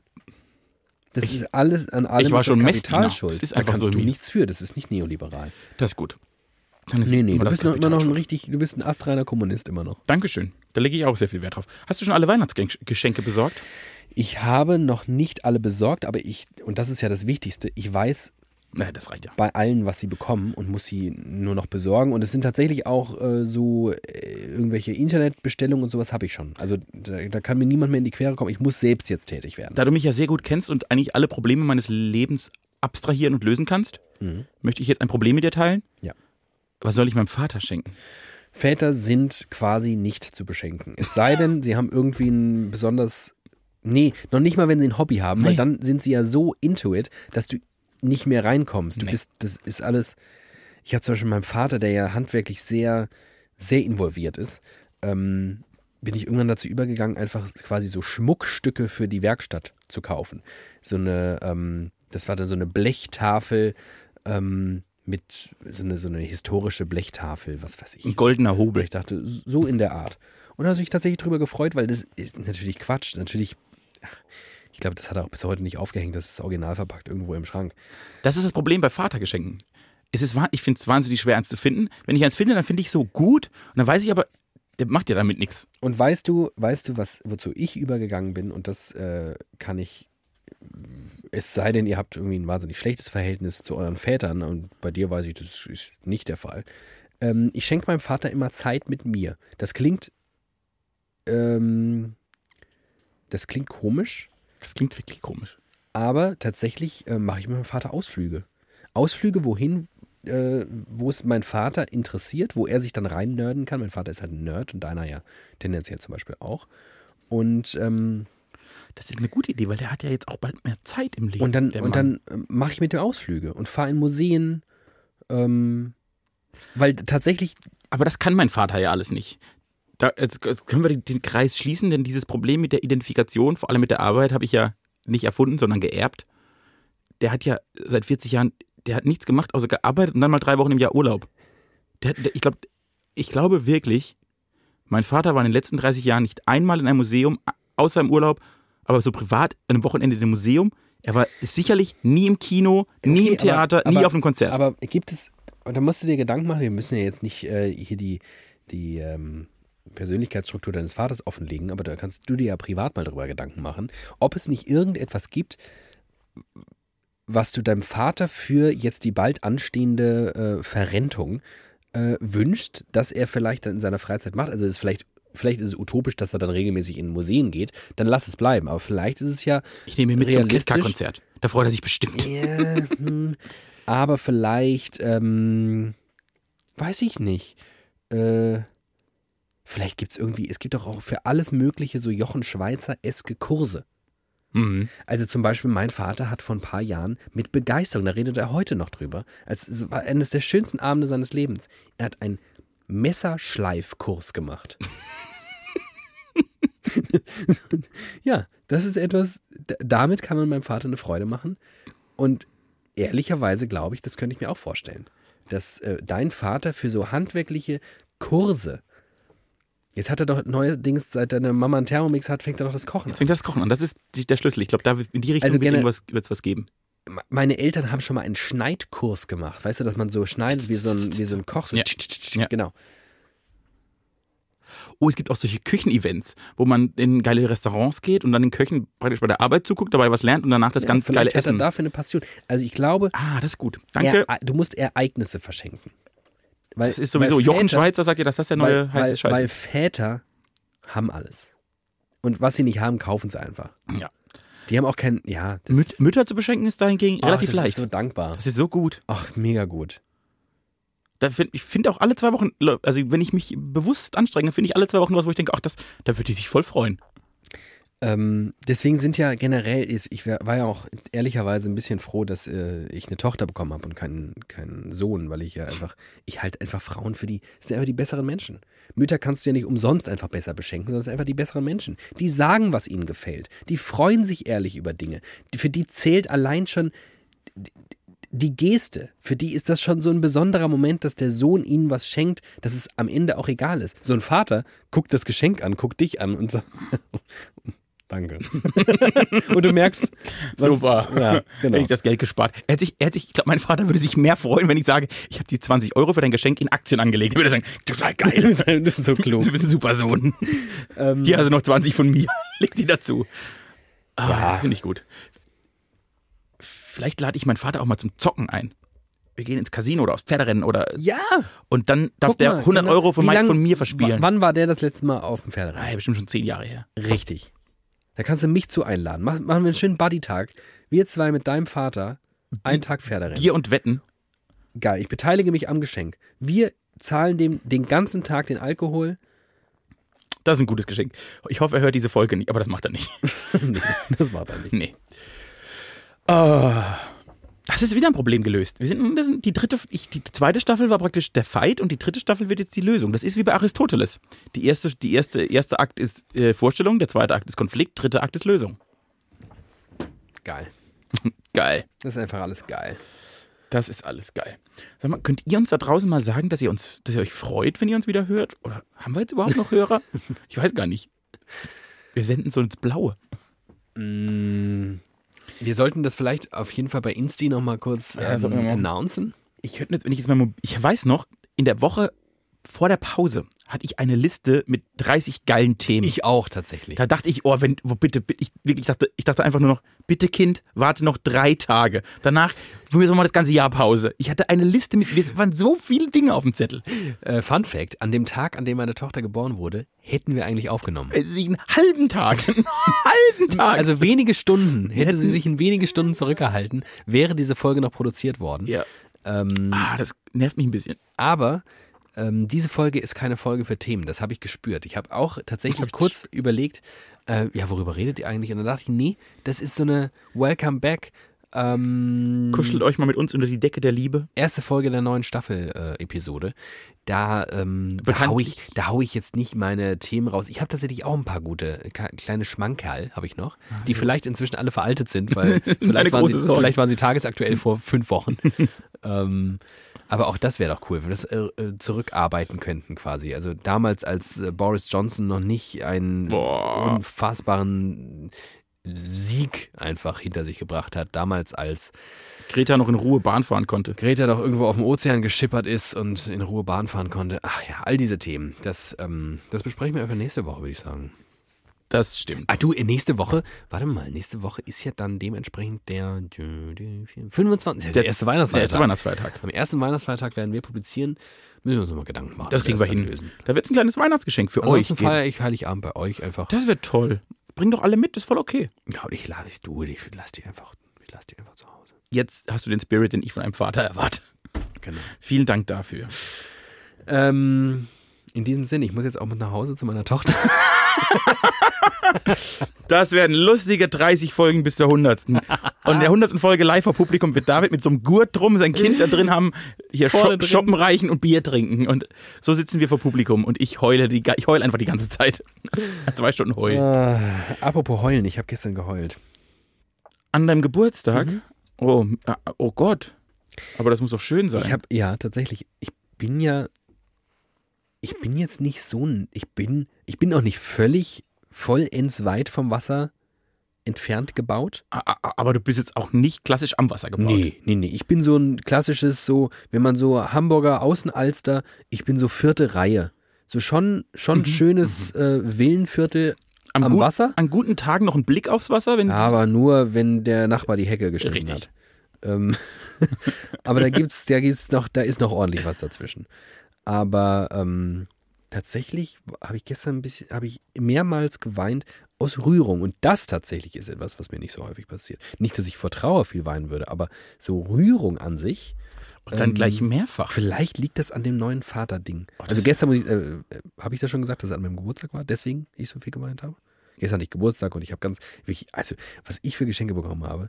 Das ist alles an allem ich war schon das. Kapital schuld. Das ist da einfach kannst so du nichts für. Das ist nicht neoliberal. Das ist gut. Dann ist Nee, nee, du bist noch, immer noch ein richtig, du bist ein astreiner Kommunist immer noch. Dankeschön. Da lege ich auch sehr viel Wert drauf. Hast du schon alle Weihnachtsgeschenke besorgt? Ich habe noch nicht alle besorgt, aber ich, und das ist ja das Wichtigste, ich weiß Naja, das reicht ja. bei allen, was sie bekommen und muss sie nur noch besorgen. Und es sind tatsächlich auch äh, so äh, irgendwelche Internetbestellungen und sowas habe ich schon. Also da, da kann mir niemand mehr in die Quere kommen. Ich muss selbst jetzt tätig werden. Da du mich ja sehr gut kennst und eigentlich alle Probleme meines Lebens abstrahieren und lösen kannst, möchte ich jetzt ein Problem mit dir teilen. Ja. Was soll ich meinem Vater schenken? Väter sind quasi nicht zu beschenken. Es sei denn, sie haben irgendwie ein besonders. Nee, noch nicht mal, wenn sie ein Hobby haben, weil Nee. dann sind sie ja so into it, dass du nicht mehr reinkommst. Du Nee. bist, das ist alles. Ich habe zum Beispiel meinem Vater, der ja handwerklich sehr, sehr involviert ist, ähm, bin ich irgendwann dazu übergegangen, einfach quasi so Schmuckstücke für die Werkstatt zu kaufen. So eine, ähm, das war dann so eine Blechtafel ähm, mit so eine, so eine historische Blechtafel, was weiß ich. Ein goldener Hobel. ich dachte, so in der Art. Und da habe ich tatsächlich drüber gefreut, weil das ist natürlich Quatsch. Natürlich, ach, ich glaube, das hat er auch bis heute nicht aufgehängt. Das ist original verpackt irgendwo im Schrank. Das ist das Problem bei Vatergeschenken. Es ist, ich finde es wahnsinnig schwer, eins zu finden. Wenn ich eins finde, dann finde ich so gut. Und dann weiß ich aber, der macht ja damit nichts. Und weißt du, weißt du, was, wozu ich übergegangen bin? Und das äh, kann ich, es sei denn, ihr habt irgendwie ein wahnsinnig schlechtes Verhältnis zu euren Vätern. Und bei dir weiß ich, das ist nicht der Fall. Ähm, ich schenke meinem Vater immer Zeit mit mir. Das klingt, ähm, das klingt komisch. Das klingt wirklich komisch. Aber tatsächlich äh, mache ich mit meinem Vater Ausflüge. Ausflüge, wohin, äh, wo es mein Vater interessiert, wo er sich dann reinnörden kann. Mein Vater ist halt ein Nerd und deiner ja tendenziell zum Beispiel auch. Und, ähm, Das ist eine gute Idee, weil der hat ja jetzt auch bald mehr Zeit im Leben. und dann, und dann äh, mache ich mit dem Ausflüge und fahre in Museen. Ähm, weil tatsächlich, Aber das kann mein Vater ja alles nicht. Da, jetzt, jetzt können wir den, Kreis schließen, denn dieses Problem mit der Identifikation, vor allem mit der Arbeit, habe ich ja nicht erfunden, sondern geerbt. Der hat ja seit 40 Jahren, der hat nichts gemacht, außer gearbeitet und dann mal drei Wochen im Jahr Urlaub. Der, der, ich, glaub, ich glaube wirklich, mein Vater war in den letzten 30 Jahren nicht einmal in einem Museum, außer im Urlaub, aber so privat an einem Wochenende im Museum. Er war sicherlich nie im Kino, nie Okay, im Theater, aber- nie aber- auf einem Konzert. aber gibt es, und da musst du dir Gedanken machen, wir müssen ja jetzt nicht äh, hier die, die ähm, Persönlichkeitsstruktur deines Vaters offenlegen, aber da kannst du dir ja privat mal drüber Gedanken machen, ob es nicht irgendetwas gibt, was du deinem Vater für jetzt die bald anstehende äh, Verrentung äh, wünschst, dass er vielleicht dann in seiner Freizeit macht. Also ist vielleicht, vielleicht ist es utopisch, dass er dann regelmäßig in Museen geht, dann lass es bleiben. Aber vielleicht ist es ja ich nehme ihn mit zum. Kiska-Konzert. Da freut er sich bestimmt. ja, hm, aber vielleicht, ähm, weiß ich nicht. Äh, vielleicht gibt es irgendwie, es gibt doch auch für alles Mögliche so Jochen Schweizer-eske Kurse. Mhm. Also zum Beispiel, mein Vater hat vor ein paar Jahren mit Begeisterung, da redet er heute noch drüber, als es war eines der schönsten Abende seines Lebens. Er hat einen Messerschleifkurs gemacht. <laughs> ja, das ist etwas, damit kann man meinem Vater eine Freude machen. Und ehrlicherweise glaube ich, das könnte ich mir auch vorstellen, dass äh, dein Vater für so handwerkliche Kurse, jetzt hat er doch neuerdings, seit deine Mama einen Thermomix hat, fängt er doch das Kochen Jetzt an. fängt das Kochen an. Das ist die- der Schlüssel. Ich glaube, da in die Richtung Also wird irgendwas wird's was geben. meine Eltern haben schon mal einen Schneidkurs gemacht. Weißt du, dass man so schneidet wie so ein, wie so ein Koch. So Ja. Ja. Genau. Oh, es gibt auch solche Küchenevents, wo man in geile Restaurants geht und dann den Köchen praktisch bei der Arbeit zuguckt, dabei was lernt und danach das Ja, ganz geile hat er Essen. dafür eine Passion. Also ich glaube, Ah, das ist gut. Danke. er, du musst Ereignisse verschenken. Weil, das ist sowieso, weil Jochen Väter- Schweizer sagt ja, dass das der neue weil, heiße weil, Scheiß weil ist. Väter haben alles. Und was sie nicht haben, kaufen sie einfach. Ja. Die haben auch kein, ja, das Müt Mütter zu beschenken ist dahingegen ach, relativ das leicht. ist so dankbar. das ist so gut. Ach, mega gut. Da find, ich finde auch alle zwei Wochen, also wenn ich mich bewusst anstrenge, finde ich alle zwei Wochen was, wo ich denke, ach, das, da würde die sich voll freuen. Ähm, deswegen sind ja generell, ich war ja auch ehrlicherweise ein bisschen froh, dass äh, ich eine Tochter bekommen habe und keinen, keinen Sohn, weil ich ja einfach, ich halte einfach Frauen für die, sind einfach die besseren Menschen. Mütter kannst du ja nicht umsonst einfach besser beschenken, sondern es sind einfach die besseren Menschen. Die sagen, was ihnen gefällt. Die freuen sich ehrlich über Dinge. Für die zählt allein schon die Geste, für die ist das schon so ein besonderer Moment, dass der Sohn ihnen was schenkt, dass es am Ende auch egal ist. So ein Vater guckt das Geschenk an, guckt dich an und sagt, Danke. <laughs> und du merkst, was, super. Ja, genau. Hätte ich das Geld gespart. Er hätte sich, er hätte sich, ich glaube, mein Vater würde sich mehr freuen, wenn ich sage, ich habe die 20 Euro für dein Geschenk in Aktien angelegt. Er würde sagen, total geil. du bist so klug. Du bist ein super Sohn. Ähm, Hier du noch 20 von mir. <laughs> Leg die dazu. Ah, ja. Finde ich gut. Vielleicht lade ich meinen Vater auch mal zum Zocken ein. Wir gehen ins Casino oder aufs Pferderennen oder. Ja! Und dann darf Guck der mal, 100 genau. Euro von, lang, von mir verspielen. Wann war der das letzte Mal auf dem Pferderennen? Ah, bestimmt schon zehn Jahre her. Richtig. Da kannst du mich zu einladen. Machen wir einen schönen Buddy-Tag. Wir zwei mit deinem Vater. Einen Tag Pferderennen. Dir und Wetten. Geil. Ich beteilige mich am Geschenk. Wir zahlen dem den ganzen Tag den Alkohol. Das ist ein gutes Geschenk. Ich hoffe, er hört diese Folge nicht, aber das macht er nicht. <laughs> nee, das macht er nicht. <laughs> Nee. Oh, das ist wieder ein Problem gelöst. Wir sind, das sind die dritte, ich, die zweite Staffel war praktisch der Fight und die dritte Staffel wird jetzt die Lösung. Das ist wie bei Aristoteles. Die erste, die erste, erste Akt ist äh, Vorstellung, der zweite Akt ist Konflikt, dritte Akt ist Lösung. Geil. <laughs> geil. Das ist einfach alles geil. Das ist alles geil. Sag mal, könnt ihr uns da draußen mal sagen, dass ihr uns, dass ihr euch freut, wenn ihr uns wieder hört? Oder haben wir jetzt überhaupt noch Hörer? <laughs> ich weiß gar nicht. Wir senden so ins Blaue. Mm. Wir sollten das vielleicht auf jeden Fall bei Insti nochmal kurz ähm, ja, announcen. Ich könnte jetzt, wenn ich jetzt mal, ich weiß noch, in der Woche vor der Pause hatte ich eine Liste mit 30 geilen Themen. Ich auch tatsächlich. Da dachte ich, oh, wenn, oh, bitte, bitte, ich wirklich dachte, ich dachte einfach nur noch, bitte Kind, warte noch drei Tage. Danach wir mal das ganze Jahr Pause. Ich hatte eine Liste mit, es waren so viele Dinge auf dem Zettel. Äh, Fun Fact: An dem Tag, an dem meine Tochter geboren wurde, hätten wir eigentlich aufgenommen. Äh, einen halben Tag. <laughs> einen halben Tag. Also wenige Stunden. Hätte sie sich in wenige Stunden zurückgehalten, wäre diese Folge noch produziert worden. Ja. Ähm, ah, das nervt mich ein bisschen. Aber ähm, diese Folge ist keine Folge für Themen, das habe ich gespürt. Ich habe auch tatsächlich kurz überlegt, äh, ja, worüber redet ihr eigentlich? Und dann dachte ich, nee, das ist so eine Welcome Back. Ähm, Kuschelt euch mal mit uns unter die Decke der Liebe. Erste Folge der neuen Staffel-Episode. Äh, da, ähm, da hau ich, da hau ich jetzt nicht meine Themen raus. Ich habe tatsächlich auch ein paar gute kleine Schmankerl, habe ich noch, die vielleicht inzwischen alle veraltet sind, <laughs> weil vielleicht, waren sie, vielleicht waren sie tagesaktuell vor fünf Wochen. <laughs> ähm, aber auch das wäre doch cool, wenn wir das äh, äh, zurückarbeiten könnten quasi. Also damals, als äh, Boris Johnson noch nicht einen Boah. unfassbaren Sieg einfach hinter sich gebracht hat. Damals als Greta noch in Ruhe Bahn fahren konnte. Greta noch irgendwo auf dem Ozean geschippert ist und in Ruhe Bahn fahren konnte. Ach ja, all diese Themen. Das, ähm, das besprechen wir einfach nächste Woche, würde ich sagen. Das stimmt. Ah, du, nächste Woche, warte mal, nächste Woche ist ja dann dementsprechend der 25. Der, erste Weihnachtsfeiertag. Der erste Weihnachtsfeiertag. Am ersten Weihnachtsfeiertag werden wir publizieren. Müssen wir uns mal Gedanken machen. Das kriegen wir hin. Lösen. Da wird es ein kleines Weihnachtsgeschenk für Ansonsten euch. feiere ich Heiligabend bei euch einfach. Das wird toll. Bring doch alle mit, das ist voll okay. Ja, und ich lasse du, ich lass die einfach, ich lass die einfach zu Hause. Jetzt hast du den Spirit, den ich von einem Vater erwarte. Genau. Vielen Dank dafür. Ähm, in diesem Sinne, ich muss jetzt auch mit nach Hause zu meiner Tochter. <laughs> Das werden lustige 30 Folgen bis zur 100. Und in der 100. Folge live vor Publikum wird David mit so einem Gurt drum sein Kind da drin haben, hier Shop, shoppen reichen und Bier trinken. Und so sitzen wir vor Publikum und ich heule, die, ich heule einfach die ganze Zeit. <laughs> Zwei Stunden heulen. Uh, apropos heulen, ich habe gestern geheult. An deinem Geburtstag? Mhm. Oh, ah, oh Gott. Aber das muss doch schön sein. Ich habe, ja, tatsächlich. Ich bin ja ich bin jetzt nicht so ein, ich bin, ich bin auch nicht völlig vollends weit vom Wasser entfernt gebaut. Aber du bist jetzt auch nicht klassisch am Wasser gebaut. Nee, nee, nee. Ich bin so ein klassisches, so, wenn man so Hamburger Außenalster, ich bin so vierte Reihe. So schon, schon mhm. schönes mhm. Äh, Villenviertel am, am gut, Wasser. An guten Tagen noch ein Blick aufs Wasser, wenn. Aber nur, wenn der Nachbar die Hecke geschnitten hat. Ähm, <laughs> aber da gibt's, da gibt's noch, da ist noch ordentlich was dazwischen. Aber ähm, tatsächlich habe ich gestern ein bisschen, habe ich mehrmals geweint aus Rührung. Und das tatsächlich ist etwas, was mir nicht so häufig passiert. Nicht, dass ich vor Trauer viel weinen würde, aber so Rührung an sich. Und dann Ähm, gleich mehrfach. Vielleicht liegt das an dem neuen Vater-Ding. Oh, also gestern muss ich, äh, äh, habe ich das schon gesagt, dass es an meinem Geburtstag war, deswegen ich so viel geweint habe? Gestern hatte ich Geburtstag und ich habe ganz, also was ich für Geschenke bekommen habe,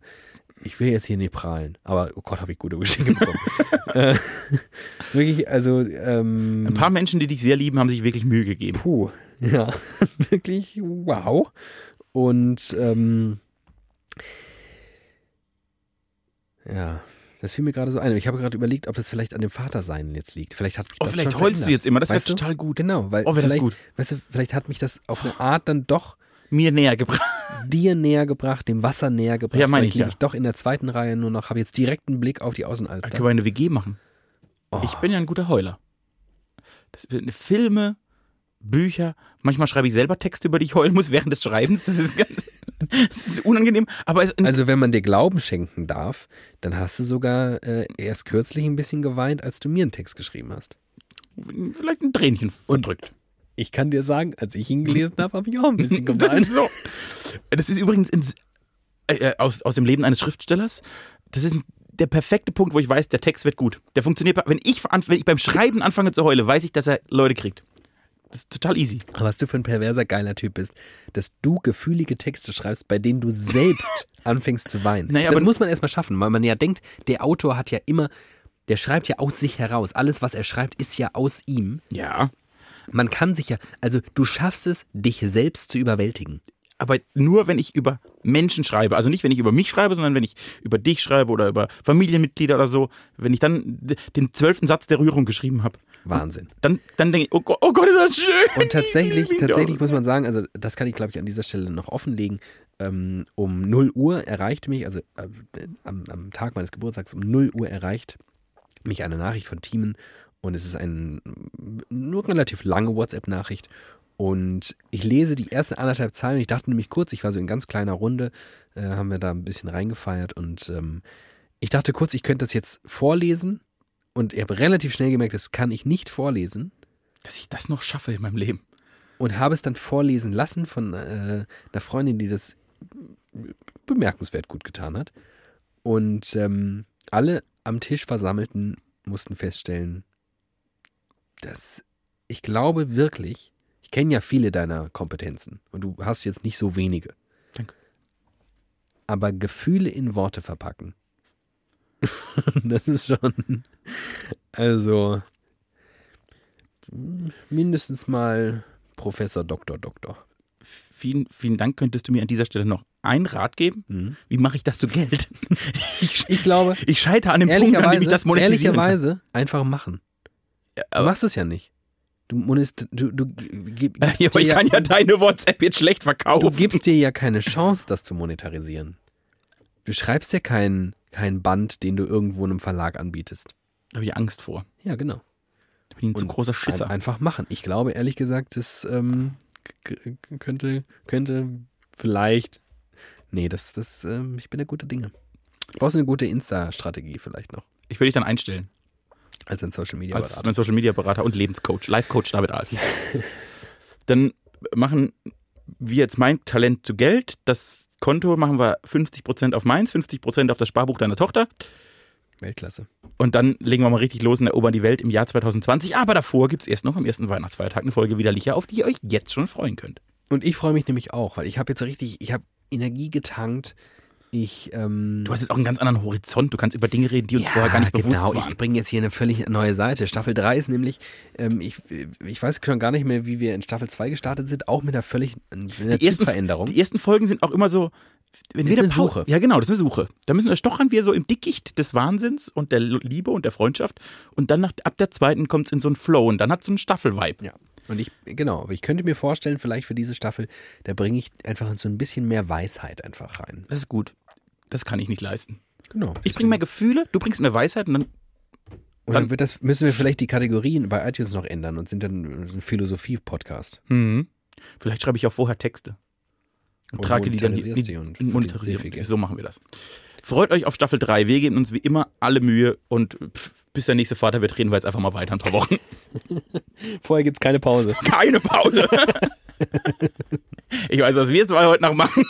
ich will jetzt hier nicht prahlen, aber oh Gott, habe ich gute Geschenke bekommen. <laughs> äh, wirklich, also ähm, Ein paar Menschen, die dich sehr lieben, haben sich wirklich Mühe gegeben. Puh, ja, <laughs> wirklich wow. Und ähm, ja, das fiel mir gerade so ein. Und Ich habe gerade überlegt, ob das vielleicht an dem Vatersein jetzt liegt. Vielleicht hat mich Oh, das vielleicht heulst du verändert. jetzt immer, das wäre du? total gut. Genau, weil Oh, wär das vielleicht, gut. weißt du, vielleicht hat mich das auf eine Art dann doch Mir näher gebracht. dir näher gebracht, dem Wasser näher gebracht. Ja, meine Vielleicht ich, ja. ich doch in der zweiten Reihe nur noch, habe jetzt direkt einen Blick auf die Außenalster. können wir eine WG machen. Oh, Ich bin ja ein guter Heuler. Das sind Filme, Bücher. Manchmal schreibe ich selber Texte, über die ich heulen muss während des Schreibens. Das ist ganz, <laughs> das ist unangenehm. Aber also wenn man dir Glauben schenken darf, dann hast du sogar äh, erst kürzlich ein bisschen geweint, als du mir einen Text geschrieben hast. vielleicht ein Tränchen verdrückt. Ich kann dir sagen, als ich ihn gelesen <laughs> habe, habe ich auch ein bisschen <laughs> geweint. so. das ist übrigens ins, äh, aus, aus dem Leben eines Schriftstellers. Das ist ein, der perfekte Punkt, wo ich weiß, der Text wird gut. Der funktioniert. Wenn ich, wenn ich beim Schreiben anfange zu heulen, weiß ich, dass er Leute kriegt. Das ist total easy. Aber was du für ein perverser, geiler Typ bist, dass du gefühlige Texte schreibst, bei denen du selbst <laughs> anfängst zu weinen. Naja, das muss man erstmal schaffen, weil man ja denkt, der Autor hat ja immer, der schreibt ja aus sich heraus. Alles, was er schreibt, ist ja aus ihm. Ja. Man kann sich ja, also du schaffst es, dich selbst zu überwältigen. aber nur wenn ich über Menschen schreibe. Also nicht, wenn ich über mich schreibe, sondern wenn ich über dich schreibe oder über Familienmitglieder oder so. Wenn ich dann den zwölften Satz der Rührung geschrieben habe, Wahnsinn. dann, dann denke ich, oh Gott, oh Gott, ist das schön. Und tatsächlich, tatsächlich muss man sagen, also das kann ich glaube ich an dieser Stelle noch offenlegen. Ähm, um 0 Uhr erreichte mich, also äh, am, am Tag meines Geburtstags um 0 Uhr erreicht mich eine Nachricht von Teamen und es ist eine nur relativ lange WhatsApp-Nachricht. Und ich lese die ersten anderthalb Zeilen. Ich dachte nämlich kurz, ich war so in ganz kleiner Runde, äh, haben wir da ein bisschen reingefeiert. Und ähm, ich dachte kurz, ich könnte das jetzt vorlesen. Und ich habe relativ schnell gemerkt, das kann ich nicht vorlesen. Dass ich das noch schaffe in meinem Leben. und habe es dann vorlesen lassen von äh, einer Freundin, die das bemerkenswert gut getan hat. Und ähm, alle am Tisch Versammelten mussten feststellen, dass ich glaube wirklich, ich kenne ja viele deiner Kompetenzen und du hast jetzt nicht so wenige. Danke. Aber Gefühle in Worte verpacken, <laughs> das ist schon, also mindestens mal Professor, Doktor, Doktor. Vielen, vielen Dank. Könntest du mir an dieser Stelle noch einen Rat geben? Wie mache ich das zu Geld? Ich, <laughs> Ich glaube, ich scheitere an dem Punkt, an dem ich das monetisieren kann. ehrlicherweise einfach machen. Du machst es ja nicht. Du, monest, du, du, gib, gibst <laughs> ja, aber ich kann ja deine WhatsApp jetzt schlecht du verkaufen. gibst dir ja keine Chance, das zu monetarisieren. Du schreibst ja keinen kein Band, den du irgendwo einem Verlag anbietest. Da habe ich Angst vor. Ja, genau. Ich bin ein zu Und großer Schisser. Ein, einfach machen. Ich glaube, ehrlich gesagt, das ähm, könnte, könnte vielleicht. Nee, das, das, ähm, ich bin der gute Dinge. Du brauchst eine gute Insta-Strategie vielleicht noch. Ich würde dich dann einstellen. Als ein Social Media als Berater. mein Social Media Berater und Lebenscoach, Life Coach David Alf. <laughs> Dann machen wir jetzt mein Talent zu Geld. Das Konto machen wir 50% auf meins, 50% auf das Sparbuch deiner Tochter. Weltklasse. Und dann legen wir mal richtig los und erobern die Welt im Jahr 2020. Aber davor gibt es erst noch am ersten Weihnachtsfeiertag eine Folge Widerlicher, auf die ihr euch jetzt schon freuen könnt. Und ich freue mich nämlich auch, weil ich habe jetzt richtig, ich habe Energie getankt. Ich, ähm, Du hast jetzt auch einen ganz anderen Horizont. Du kannst über Dinge reden, die uns vorher gar nicht bewusst genau. waren. Ich bringe jetzt hier eine völlig neue Seite. Staffel 3 ist nämlich, ähm, ich, ich weiß schon gar nicht mehr, wie wir in Staffel 2 gestartet sind, auch mit einer völlig einer die ersten, Veränderung. die ersten Folgen sind auch immer so. Wenn Das wir eine eine Pause- Suche. Ja, genau, das ist eine Suche. Da müssen wir stochern wir so im Dickicht des Wahnsinns und der Liebe und der Freundschaft. Und dann nach, ab der zweiten kommt es in so einen Flow und dann hat so einen Staffel-Vibe. Ja. Und ich, genau, aber ich könnte mir vorstellen, vielleicht für diese Staffel, da bringe ich einfach so ein bisschen mehr Weisheit einfach rein. Das ist gut. Das kann ich nicht leisten. Genau. Ich bringe mehr Gefühle, du bringst mehr Weisheit und dann. Und dann wird das, müssen wir vielleicht die Kategorien bei iTunes noch ändern und sind dann ein Philosophie-Podcast. Mhm. Vielleicht schreibe ich auch vorher Texte. Und, Und trage die dann monetarisierst die und und monetarisiere. So machen wir das. Freut euch auf Staffel 3. Wir geben uns wie immer alle Mühe und pff, bis der nächste Vater wird, reden wir jetzt einfach mal weiter ein paar Wochen. <laughs> Vorher gibt es keine Pause. <laughs> Keine Pause. ich weiß, was wir zwei heute noch machen.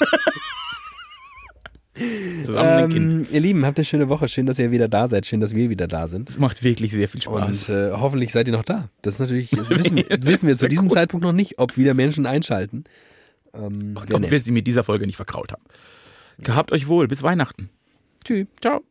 Zusammen. Ähm, ihr Lieben, habt eine schöne Woche. Schön, dass ihr wieder da seid. Schön, dass wir wieder da sind. Das macht wirklich sehr viel Spaß. Und äh, hoffentlich seid ihr noch da. Das ist natürlich, das wissen, <laughs> wissen wir zu diesem Zeitpunkt noch nicht, ob wieder Menschen einschalten. Ähm, ob wir sie mit dieser Folge nicht verkraut haben. Gehabt euch wohl. Bis Weihnachten. Tschüss. Ciao.